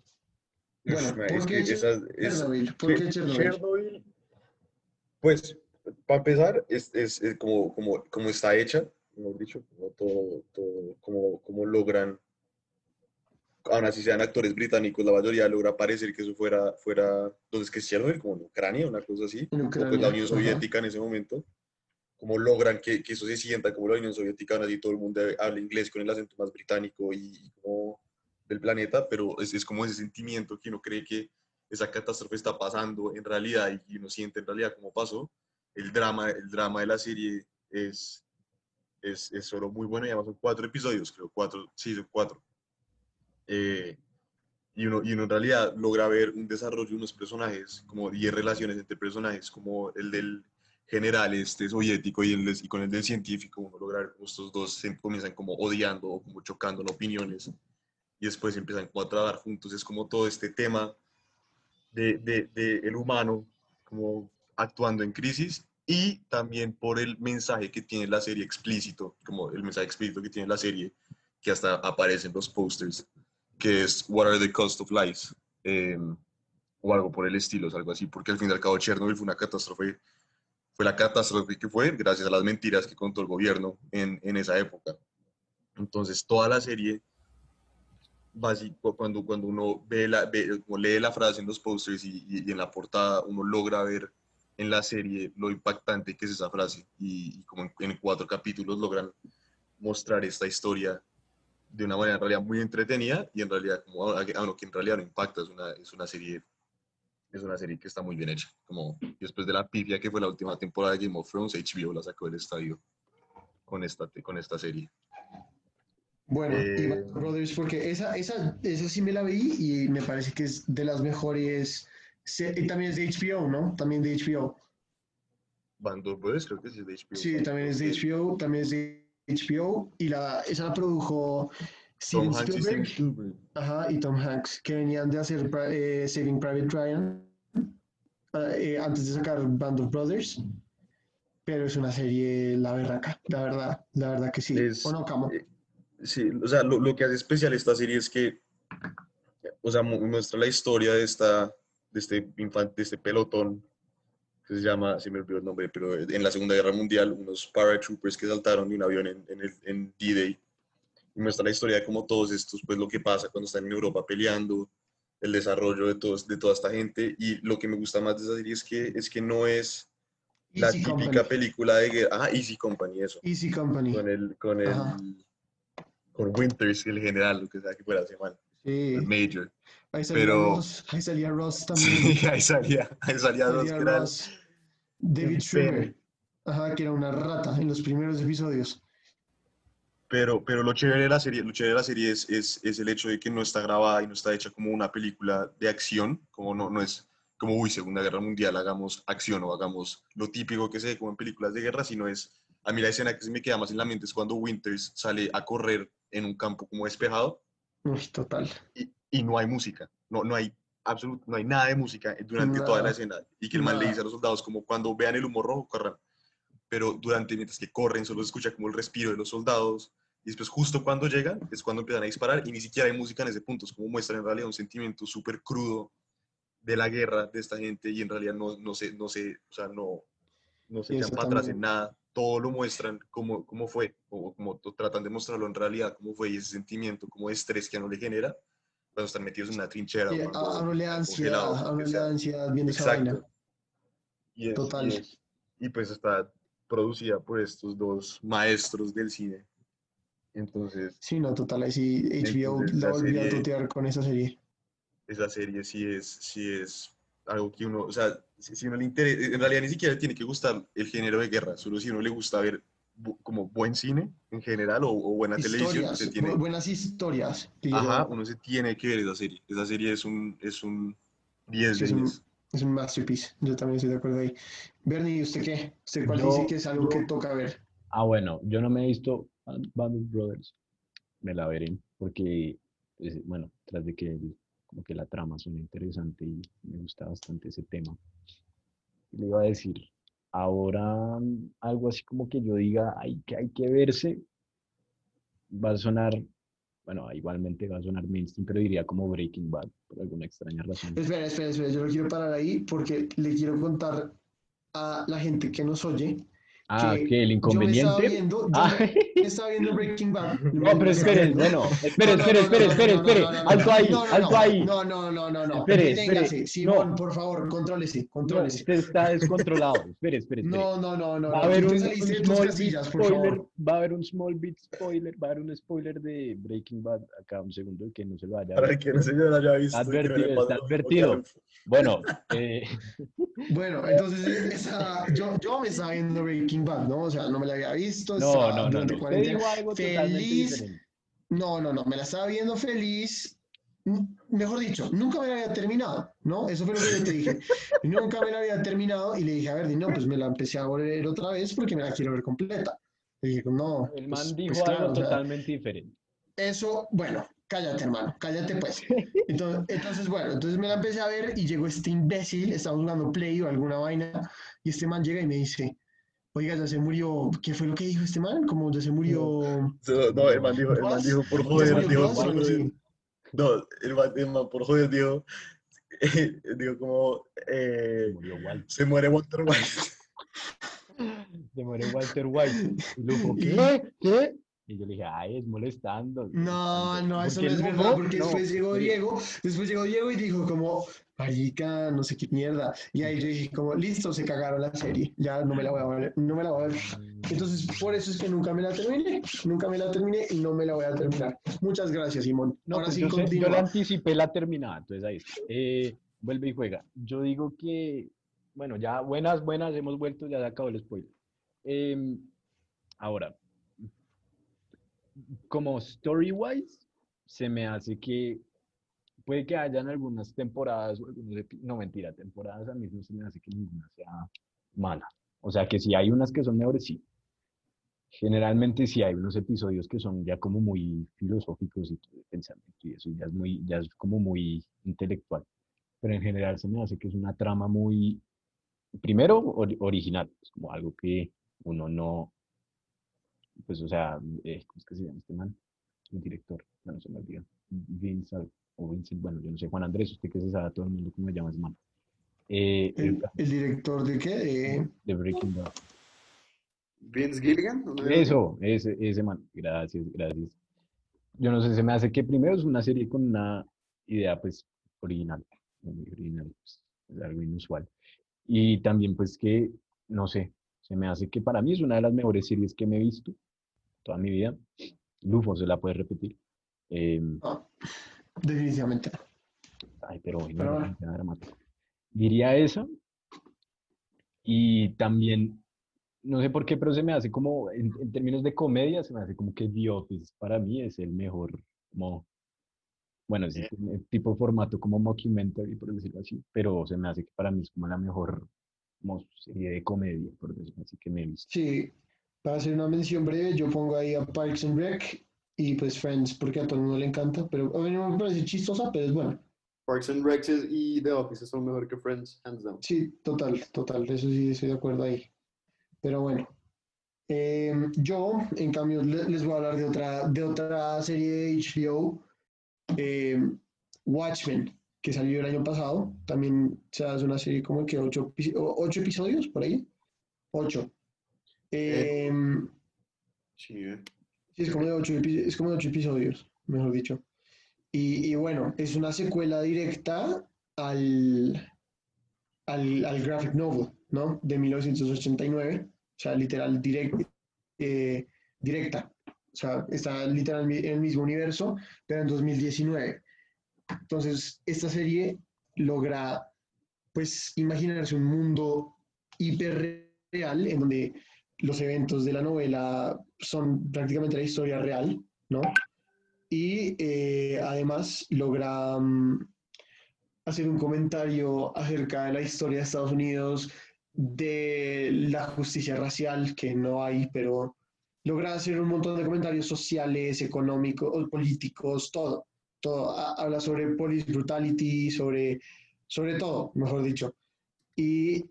Speaker 2: Bueno,
Speaker 4: Uf,
Speaker 2: ¿por
Speaker 4: es
Speaker 2: qué
Speaker 4: que esas- es-
Speaker 2: Chernobyl? ¿Por qué
Speaker 4: Che-
Speaker 2: Chernobyl?
Speaker 4: Chernobyl, pues, para empezar, es, es- es como, como, como está hecha, mejor dicho, como todo, todo, como, como logran, aún así sean actores británicos, la mayoría logra parecer que eso fuera, fuera, entonces que es Chernobyl, como en Ucrania, una cosa así,
Speaker 2: En
Speaker 4: o pues
Speaker 2: Ucrania,
Speaker 4: la Unión
Speaker 2: ajá.
Speaker 4: Soviética en ese momento, como logran que, que eso se sienta como la Unión Soviética, aún así todo el mundo habla inglés con el acento más británico y, y como del planeta, pero es, es como ese sentimiento que uno cree que esa catástrofe está pasando en realidad y, uno siente en realidad cómo pasó. El drama, el drama de la serie es, es, es solo muy bueno y además son cuatro episodios, creo, cuatro, sí, son cuatro. Eh, y, uno, y uno en realidad logra ver un desarrollo de unos personajes, como 10 relaciones entre personajes, como el del general este soviético y, el, y con el del científico, uno logra ver cómo estos dos se comienzan como odiando o como chocando en opiniones y después empiezan como a trabajar juntos. Es como todo este tema de, de, de el humano como actuando en crisis y también por el mensaje que tiene la serie explícito, como el mensaje explícito que tiene la serie, que hasta aparece en los posters, que es What are the cost of lives? Eh, o algo por el estilo, es algo así, porque al fin y al cabo Chernobyl fue una catástrofe, fue la catástrofe que fue gracias a las mentiras que contó el gobierno en, en esa época. Entonces, toda la serie básico, cuando, cuando uno ve la, ve- lee la frase en los posters y, y- y en la portada, uno logra ver en la serie lo impactante que es esa frase. Y, y como en, en cuatro capítulos logran mostrar esta historia de una manera en realidad muy entretenida y en realidad como a, a uno que en realidad no impacta, es una, es una serie es una serie que está muy bien hecha. Como después de la pifia que fue la última temporada de Game of Thrones, HBO la sacó del estadio con esta, con esta serie.
Speaker 2: Bueno, y
Speaker 4: Eh,
Speaker 2: Band of Brothers, porque esa, esa, esa sí me la vi y me parece que es de las mejores. se- también es de HBO, ¿no? También de HBO.
Speaker 4: Band of Brothers, creo que sí es de HBO.
Speaker 2: Sí, también es de HBO, también es de HBO. Y la, esa la produjo Steven Spielberg
Speaker 4: Spielberg.
Speaker 2: ajá, y Tom Hanks, que venían de hacer eh, Saving Private Ryan ah, eh, antes de sacar Band of Brothers. Pero es una serie, la berraca, la verdad, la verdad que sí.
Speaker 4: Es-
Speaker 2: ¿O no, Camo?
Speaker 4: eh, Sí, o sea, lo, lo que hace especial esta serie es que, o sea, mu- muestra la historia de esta, de este infante, de este pelotón, que se llama, se me olvidó el nombre, pero en la Segunda Guerra Mundial, unos paratroopers que saltaron de un avión en, en, en D-Day. Y muestra la historia de cómo todos estos, pues lo que pasa cuando están en Europa peleando, el desarrollo de, todos, de toda esta gente. Y lo que me gusta más de esa serie es que, es que no es la
Speaker 2: Easy
Speaker 4: típica
Speaker 2: Company.
Speaker 4: película de guerra. Ah, Easy Company, eso.
Speaker 2: Easy Company.
Speaker 4: Con el, con el. Con Winters, el general, lo que sea que fuera ese man,
Speaker 2: Sí.
Speaker 4: el Major.
Speaker 2: Ahí salía
Speaker 4: pero-
Speaker 2: Ross, ahí salía Ross también.
Speaker 4: Sí, ahí salía, ahí salía dos
Speaker 2: salía
Speaker 4: eran-
Speaker 2: Ross. David Schwimmer. Ajá, que era una rata en los primeros episodios.
Speaker 4: Pero, pero lo chévere de la serie, lo chévere de la serie es, es, es el hecho de que no está grabada y no está hecha como una película de acción, como no, no es como, uy, Segunda Guerra Mundial, hagamos acción o hagamos lo típico que se ve como en películas de guerra, sino es, a mí la escena que se me queda más en la mente es cuando Winters sale a correr en un campo como despejado
Speaker 2: Uy, total.
Speaker 4: y, y no hay música, no, no hay absoluto, no hay nada de música durante toda la
Speaker 2: Nada.
Speaker 4: escena. Y que el man le
Speaker 2: Nada.
Speaker 4: dice a los soldados como cuando vean el humo rojo, corran. Pero durante, mientras que corren, solo se escucha como el respiro de los soldados. Y después justo cuando llegan es cuando empiezan a disparar y ni siquiera hay música en ese punto. Es como muestran en realidad un sentimiento súper crudo de la guerra de esta gente y en realidad no, no se, no se, o sea, no, no se echan para atrás en nada. Todo lo muestran como, como fue, o como tratan de mostrarlo en realidad, cómo fue y ese sentimiento como estrés que a uno le genera cuando están metidos en una trinchera.
Speaker 2: Sí, a, uno le da ansiedad, a uno le da ansiedad viendo esa vaina.
Speaker 4: Y, es-
Speaker 2: Total.
Speaker 4: y es- y pues está producida por estos dos maestros del cine. Entonces,
Speaker 2: Sí, no, total, ahí sí, HBO la volvió a totear con esa serie.
Speaker 4: esa serie sí es, sí es algo que uno, o sea, si, si uno le interesa, en realidad ni siquiera tiene que gustar el género de guerra, solo si uno le gusta ver bu- como buen cine en general o, o buena televisión,
Speaker 2: Historias,
Speaker 4: se tiene,
Speaker 2: bu- buenas historias.
Speaker 4: ajá, uno se tiene que ver esa serie. Esa serie es un, es un 10
Speaker 2: Sí,
Speaker 4: de
Speaker 2: es un-
Speaker 4: 10.
Speaker 2: Es un masterpiece, yo también estoy de acuerdo ahí. Bernie, ¿usted qué? ¿Usted cuál
Speaker 1: Yo-
Speaker 2: dice que es algo que toca ver?
Speaker 1: Ah, bueno, yo no me he visto Band of Brothers. Me la veré porque, bueno, tras de que como que la trama suena interesante y me gusta bastante ese tema. Le iba a decir, ahora mm, algo así como que yo diga, hay que, hay que verse, va a sonar, bueno, igualmente va a sonar mainstream, pero diría como Breaking Bad, por alguna extraña razón.
Speaker 2: Espera, espera, espera, yo lo quiero parar ahí porque le quiero contar a la gente que nos oye.
Speaker 1: Ah,
Speaker 2: que
Speaker 1: el
Speaker 2: Yo me estaba
Speaker 1: inconveniente.
Speaker 2: viendo, yo
Speaker 1: Ah,
Speaker 2: me estaba viendo Breaking Bad.
Speaker 1: No, pero espere, bueno, espere, espere, espere, espere, espere, alto ahí, alto ahí.
Speaker 2: No, no, no, no, no.
Speaker 1: Espere,
Speaker 2: Simón,
Speaker 1: no.
Speaker 2: por favor, contrólese,
Speaker 1: No,
Speaker 2: contrólese.
Speaker 1: usted está descontrolado. Espere, espere.
Speaker 2: No, no, no, no.
Speaker 1: va a
Speaker 2: no.
Speaker 1: haber un, small bit spoiler, va a haber un small bit spoiler, va a haber un spoiler de Breaking Bad acá un segundo que no se lo vaya a
Speaker 4: Para que el señor haya visto. no
Speaker 1: Advertido, está advertido. Bueno, eh,
Speaker 2: Bueno, entonces esa- yo, yo me estaba viendo Breaking Bad, ¿no? O sea, no me la había visto.
Speaker 1: no,
Speaker 2: estaba
Speaker 1: no, no, no.
Speaker 2: Cuarentena.
Speaker 1: dijo algo totalmente
Speaker 2: Feliz. No, no, no, me la estaba viendo feliz. Mejor dicho, nunca me la había terminado, ¿no? Eso fue lo que yo te dije. Nunca me la había terminado y le dije, a ver, no, pues me la empecé a ver otra vez porque me la quiero ver completa. Le dije, no,
Speaker 1: El
Speaker 2: pues-
Speaker 1: man dijo
Speaker 2: pues claro,
Speaker 1: algo
Speaker 2: o sea,
Speaker 1: totalmente diferente.
Speaker 2: eso, bueno, cállate, hermano, cállate pues. Entonces, entonces, bueno, entonces me la empecé a ver y llegó este imbécil, estaba jugando Play o alguna vaina, y este man llega y me dice, oiga, ya se murió, ¿qué fue lo que dijo este man? Como ya se murió...
Speaker 4: No, no, el man dijo, el man dijo por
Speaker 2: ¿Ya se
Speaker 4: joder, dijo por joder. No, el man, el man por joder dijo, dijo como, eh,
Speaker 1: Se murió Walter.
Speaker 4: se muere Walter White.
Speaker 1: Se muere Walter White. Y luego, ¿qué? ¿Qué? Y yo le dije, ay, es molestando.
Speaker 2: No, no, eso no es verdad, porque
Speaker 1: no,
Speaker 2: después llegó Diego, después llegó Diego y dijo como, marica, no sé qué mierda, y ahí yo dije como, listo, se cagaron la serie, ya no me la voy a ver, no me la voy a ver. Entonces, por eso es que nunca me la terminé, nunca me la terminé y no me la voy a terminar. Muchas gracias, Simón.
Speaker 1: No,
Speaker 2: Ahora
Speaker 1: pues
Speaker 2: sí,
Speaker 1: yo, sé- yo le anticipé la terminada, entonces ahí está. Eh, vuelve y juega. Yo digo que, bueno, ya buenas, buenas, hemos vuelto, ya se acabó el spoiler. Em, ahora, como story-wise, se me hace que puede que hayan algunas temporadas, algunos no mentira, temporadas a mí no se me hace que ninguna sea mala. O sea, que si hay unas que son mejores, sí. Generalmente sí hay unos episodios que son ya como muy filosóficos y de pensamiento y eso ya es muy, ya es como muy intelectual. Pero en general se me hace que es una trama muy, primero, ori- original, es como algo que uno no, pues o sea, eh, ¿cómo es que se llama este man? El director, bueno, se me olvidó. Vince al- o Vincent, bueno, yo no sé, Juan Andrés, usted que se sabe todo el mundo cómo se llama ese man. Eh, el
Speaker 2: ¿El, el director de qué? De-
Speaker 1: de Breaking Bad.
Speaker 3: Vince Gilligan. ¿no?
Speaker 1: Eso, ese, ese man. Gracias, gracias. Yo no sé, se me hace que primero es una serie con una idea, pues, original. Muy original, pues, es algo inusual. Y también, pues, que, no sé, se me hace que para mí es una de las mejores series que me he visto toda mi vida. Lufo se la puede repetir. Em,
Speaker 2: no, definitivamente.
Speaker 1: Ay, pero hoy no
Speaker 2: Pero
Speaker 1: tan dramático. Diría esa. Y también, no sé por qué, pero se me hace como, en, en términos de comedia, se me hace como que The Office para mí es el mejor, como, bueno, es
Speaker 4: Eh.
Speaker 1: un tipo formato como mockumentary, por decirlo así, pero se me hace que para mí es como la mejor como serie de comedia, por decirlo así, que me he visto.
Speaker 2: Sí, para hacer una mención breve, yo pongo ahí a Parks and Rec y pues Friends, porque a todo el mundo le encanta, pero a mí no me parece chistosa, pero es buena.
Speaker 3: Parks and Recs y The Office son mejor que Friends, hands down.
Speaker 2: Sí, total, total, eso sí estoy de acuerdo ahí. Pero bueno, eh, yo en cambio le- les voy a hablar de otra, de otra serie de HBO, eh, Watchmen, que salió el año pasado. También o sea, es una serie como que ocho, ocho episodios por ahí. Ocho.
Speaker 3: Eh.
Speaker 2: Em,
Speaker 3: Sí, eh.
Speaker 2: Sí, es como de ocho, es como de ocho episodios, mejor dicho. Y, y bueno, es una secuela directa al, al, al graphic novel, ¿no? De 1989, o sea, literal direct, eh, directa. O sea, está literal en el mismo universo, pero en 2019. Entonces, esta serie logra, pues, imaginarse un mundo hiperreal en donde los eventos de la novela son prácticamente la historia real, ¿no? Y eh, además logra mm, hacer un comentario acerca de la historia de Estados Unidos, de la justicia racial, que no hay, pero logra hacer un montón de comentarios sociales, económicos, políticos, todo. todo. Ha- Habla sobre police brutality, sobre, sobre todo, mejor dicho. Y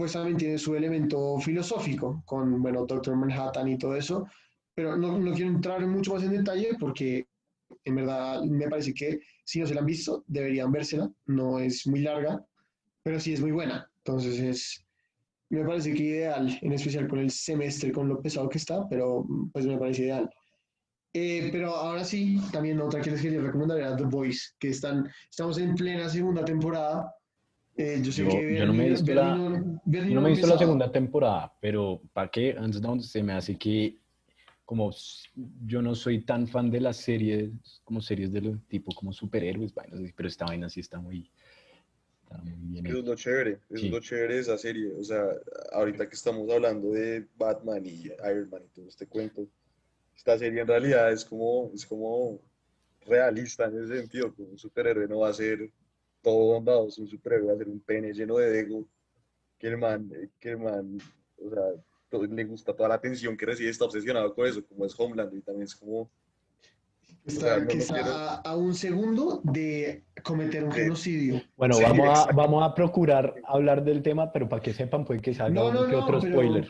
Speaker 2: pues también tiene su elemento filosófico con, bueno, Doctor Manhattan y todo eso, pero no, no quiero entrar mucho más en detalle porque en verdad me parece que si no se la han visto, deberían vérsela, no es muy larga, pero sí es muy buena, entonces es, me parece que ideal, en especial con el semestre, con lo pesado que está, pero pues me parece ideal. Eh, pero ahora sí, también otra que les quería recomendar era The Voice, que están, estamos en plena segunda temporada. Eh, yo sé
Speaker 1: Yo-
Speaker 2: que
Speaker 1: yo no me he visto la-
Speaker 2: no-
Speaker 1: me visto la segunda temporada, pero ¿para qué? Hands down se me hace que como yo no soy tan fan de las series, como series de lo tipo como superhéroes, pero esta vaina sí está muy, está muy bien
Speaker 4: Eso es lo chévere, eso
Speaker 1: Sí.
Speaker 4: es lo chévere de esa serie. O sea, ahorita que estamos hablando de Batman y Iron Man y todo este cuento, esta serie en realidad es como, es como realista en ese sentido, que un superhéroe no va a ser todo bondadoso, un superhéroe va a ser un pene lleno de ego, que el man, que el man, o sea, todo- le gusta toda la atención que recibe, está obsesionado con eso, como es Homeland, y también es como,
Speaker 2: Está,
Speaker 4: O sea, no-
Speaker 2: que
Speaker 4: no
Speaker 2: está
Speaker 4: quiero-
Speaker 2: a, a un segundo de cometer un genocidio.
Speaker 1: Bueno,
Speaker 4: Sí,
Speaker 1: vamos, a, vamos a procurar hablar del tema, pero para que sepan, puede que salga
Speaker 2: No,
Speaker 1: uno
Speaker 2: no,
Speaker 1: que
Speaker 2: no,
Speaker 1: otro
Speaker 2: pero-
Speaker 1: spoiler.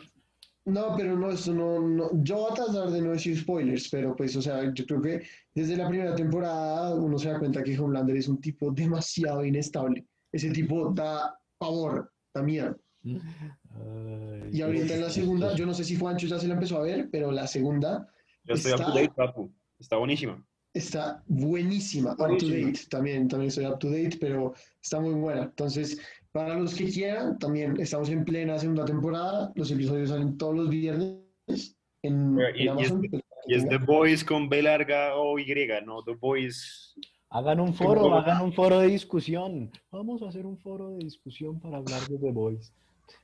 Speaker 2: No, pero no, eso no, no. Yo voy a tratar de no decir spoilers, pero pues, o sea, yo creo que desde la primera temporada uno se da cuenta que Homelander es un tipo demasiado inestable. Ese tipo da pavor, da miedo.
Speaker 1: Ay,
Speaker 2: Y ahorita en la segunda, yo no sé si Juancho ya se la empezó a ver, pero la segunda
Speaker 3: Yo estoy up to
Speaker 2: Está-
Speaker 3: date, papu. Está buenísima.
Speaker 2: está buenísima, up to
Speaker 3: Buenísima.
Speaker 2: date. También, también estoy up to date, pero está muy buena. Entonces, para los que quieran, también estamos en plena segunda temporada. Los episodios salen todos los viernes en,
Speaker 3: Oiga,
Speaker 2: en
Speaker 3: y- es-
Speaker 2: pues,
Speaker 3: Y es The. Boys con B larga o Y, no The Boys.
Speaker 1: Hagan un foro, hagan un foro de discusión. Vamos a hacer un foro de discusión para hablar de The Boys.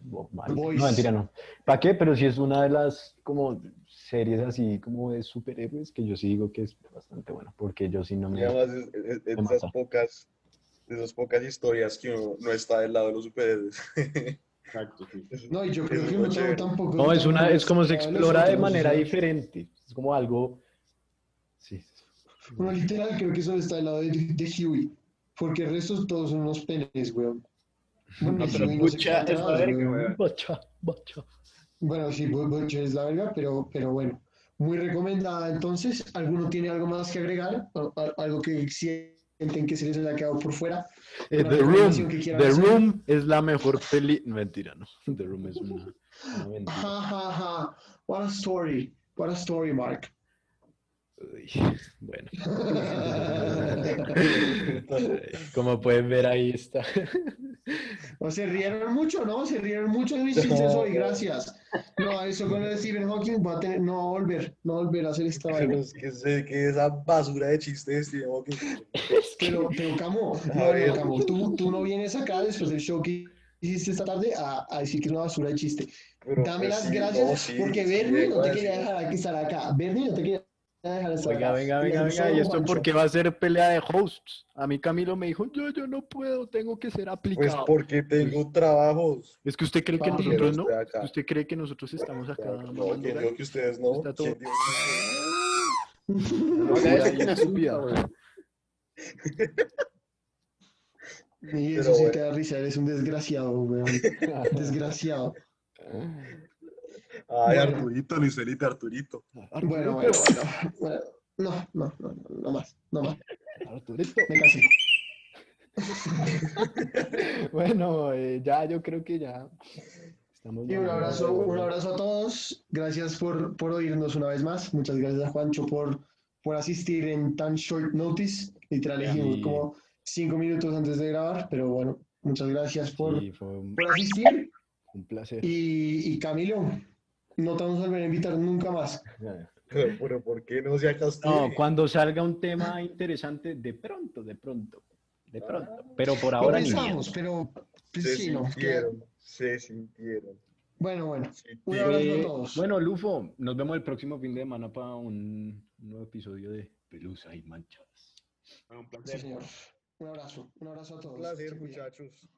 Speaker 1: Bob Marley.
Speaker 2: Boys.
Speaker 1: No, mentira, no. ¿Para qué? Pero si es una de las como series así como de superhéroes que yo sí digo que es bastante buena, porque yo sí no
Speaker 4: y
Speaker 1: me...
Speaker 4: además es, es- es de
Speaker 1: Me
Speaker 4: esas
Speaker 1: mata.
Speaker 4: pocas, de esas pocas historias que uno no está del lado de los superhéroes.
Speaker 3: Exacto, sí.
Speaker 2: No, y yo creo que
Speaker 4: es lo
Speaker 2: uno
Speaker 4: chévere.
Speaker 2: tampoco.
Speaker 1: No, es una, es como se explora de manera diferente. Es como algo... Sí.
Speaker 2: Uno literal creo que solo está del lado de, de Huey. Porque el resto todos son unos penes, weón. Bueno,
Speaker 3: No, pero
Speaker 2: no qué
Speaker 3: es la verga.
Speaker 1: Bacha, bacha.
Speaker 2: Bueno, sí, Butcher es la verga, pero, pero bueno. Muy recomendada. Entonces, ¿alguno tiene algo más que agregar? ¿Al- al- Algo que sienten que se les haya quedado por fuera?
Speaker 1: Eh, The Room. The
Speaker 2: hacer.
Speaker 1: Room es la mejor peli... Mentira, no. The Room es una, una mentira.
Speaker 2: Ja, ja, ja. What a story. What a story, Mark.
Speaker 1: Uy, bueno. Como pueden ver ahí está.
Speaker 2: O se rieron mucho, ¿no? Se rieron mucho de mis chistes hoy, gracias. No, eso con el Stephen Hawking va a tener, no va a volver, no va a volver a hacer esta vaina.
Speaker 4: es que, esa basura de chistes, tío, que-
Speaker 2: Pero, pero Camo, no, no, Camo, tú, tú no vienes acá después del show que hiciste esta tarde a, a decir que es una basura de chiste.
Speaker 4: pero,
Speaker 2: Dame
Speaker 4: pues,
Speaker 2: las
Speaker 4: sí,
Speaker 2: gracias
Speaker 4: no, sí,
Speaker 2: porque
Speaker 4: sí,
Speaker 2: Bernie no te quería dejar aquí estar acá. Bernie no te quería estar
Speaker 1: Venga, venga, venga, ¿Y esto
Speaker 2: Juancho.
Speaker 1: por qué va a ser pelea de hosts? A mí Camilo me dijo, yo, yo no puedo, tengo que ser
Speaker 4: Pues
Speaker 1: aplicado.
Speaker 4: porque tengo trabajos.
Speaker 1: Es que usted cree que nosotros no. ¿Usted cree que nosotros estamos acá?
Speaker 4: No,
Speaker 1: mamando
Speaker 4: ¿quién
Speaker 1: gallo?
Speaker 4: dijo que ustedes no?
Speaker 1: Está todo-
Speaker 4: ¿Quién dijo
Speaker 1: No,
Speaker 3: haga
Speaker 1: ahí,
Speaker 3: eso.
Speaker 2: sí
Speaker 4: bueno.
Speaker 2: te da risa, eres un desgraciado, weón. Desgraciado.
Speaker 4: Ay,
Speaker 2: Bueno.
Speaker 4: Arturito, Luis Felipe, Arturito.
Speaker 2: Bueno, bueno, bueno, bueno. No, no, no, no, no más, no más.
Speaker 1: Arturito.
Speaker 2: Me casé.
Speaker 1: Bueno, eh, ya yo creo que ya estamos.
Speaker 2: Y un abrazo, un abrazo a todos. Gracias por, por oírnos una vez más. Muchas gracias a Juancho por, por asistir en tan short notice. Literal, dijimos
Speaker 1: Sí.
Speaker 2: como cinco minutos antes de grabar, pero bueno, muchas gracias por,
Speaker 1: Sí, fue un,
Speaker 2: por asistir.
Speaker 1: un placer.
Speaker 2: Y, y Camilo, no te vamos a volver a invitar nunca más.
Speaker 4: Pero, pero ¿por qué no se?
Speaker 1: No, cuando salga un tema interesante, de pronto, de pronto, de pronto. Pero por ahora ni
Speaker 2: pensamos, pero pues,
Speaker 4: Se
Speaker 2: sí, no,
Speaker 4: sintieron, se sintieron.
Speaker 2: Bueno, bueno.
Speaker 4: Sí.
Speaker 2: Un
Speaker 4: Sí.
Speaker 2: abrazo a
Speaker 1: Eh,
Speaker 2: todos.
Speaker 1: bueno, Lufo, nos vemos el próximo fin de semana para un, nuevo episodio de Pelusa y Manchas.
Speaker 4: Un
Speaker 2: Sí,
Speaker 4: placer.
Speaker 2: señor. Un abrazo. Un abrazo a todos.
Speaker 6: Un placer, muchachos.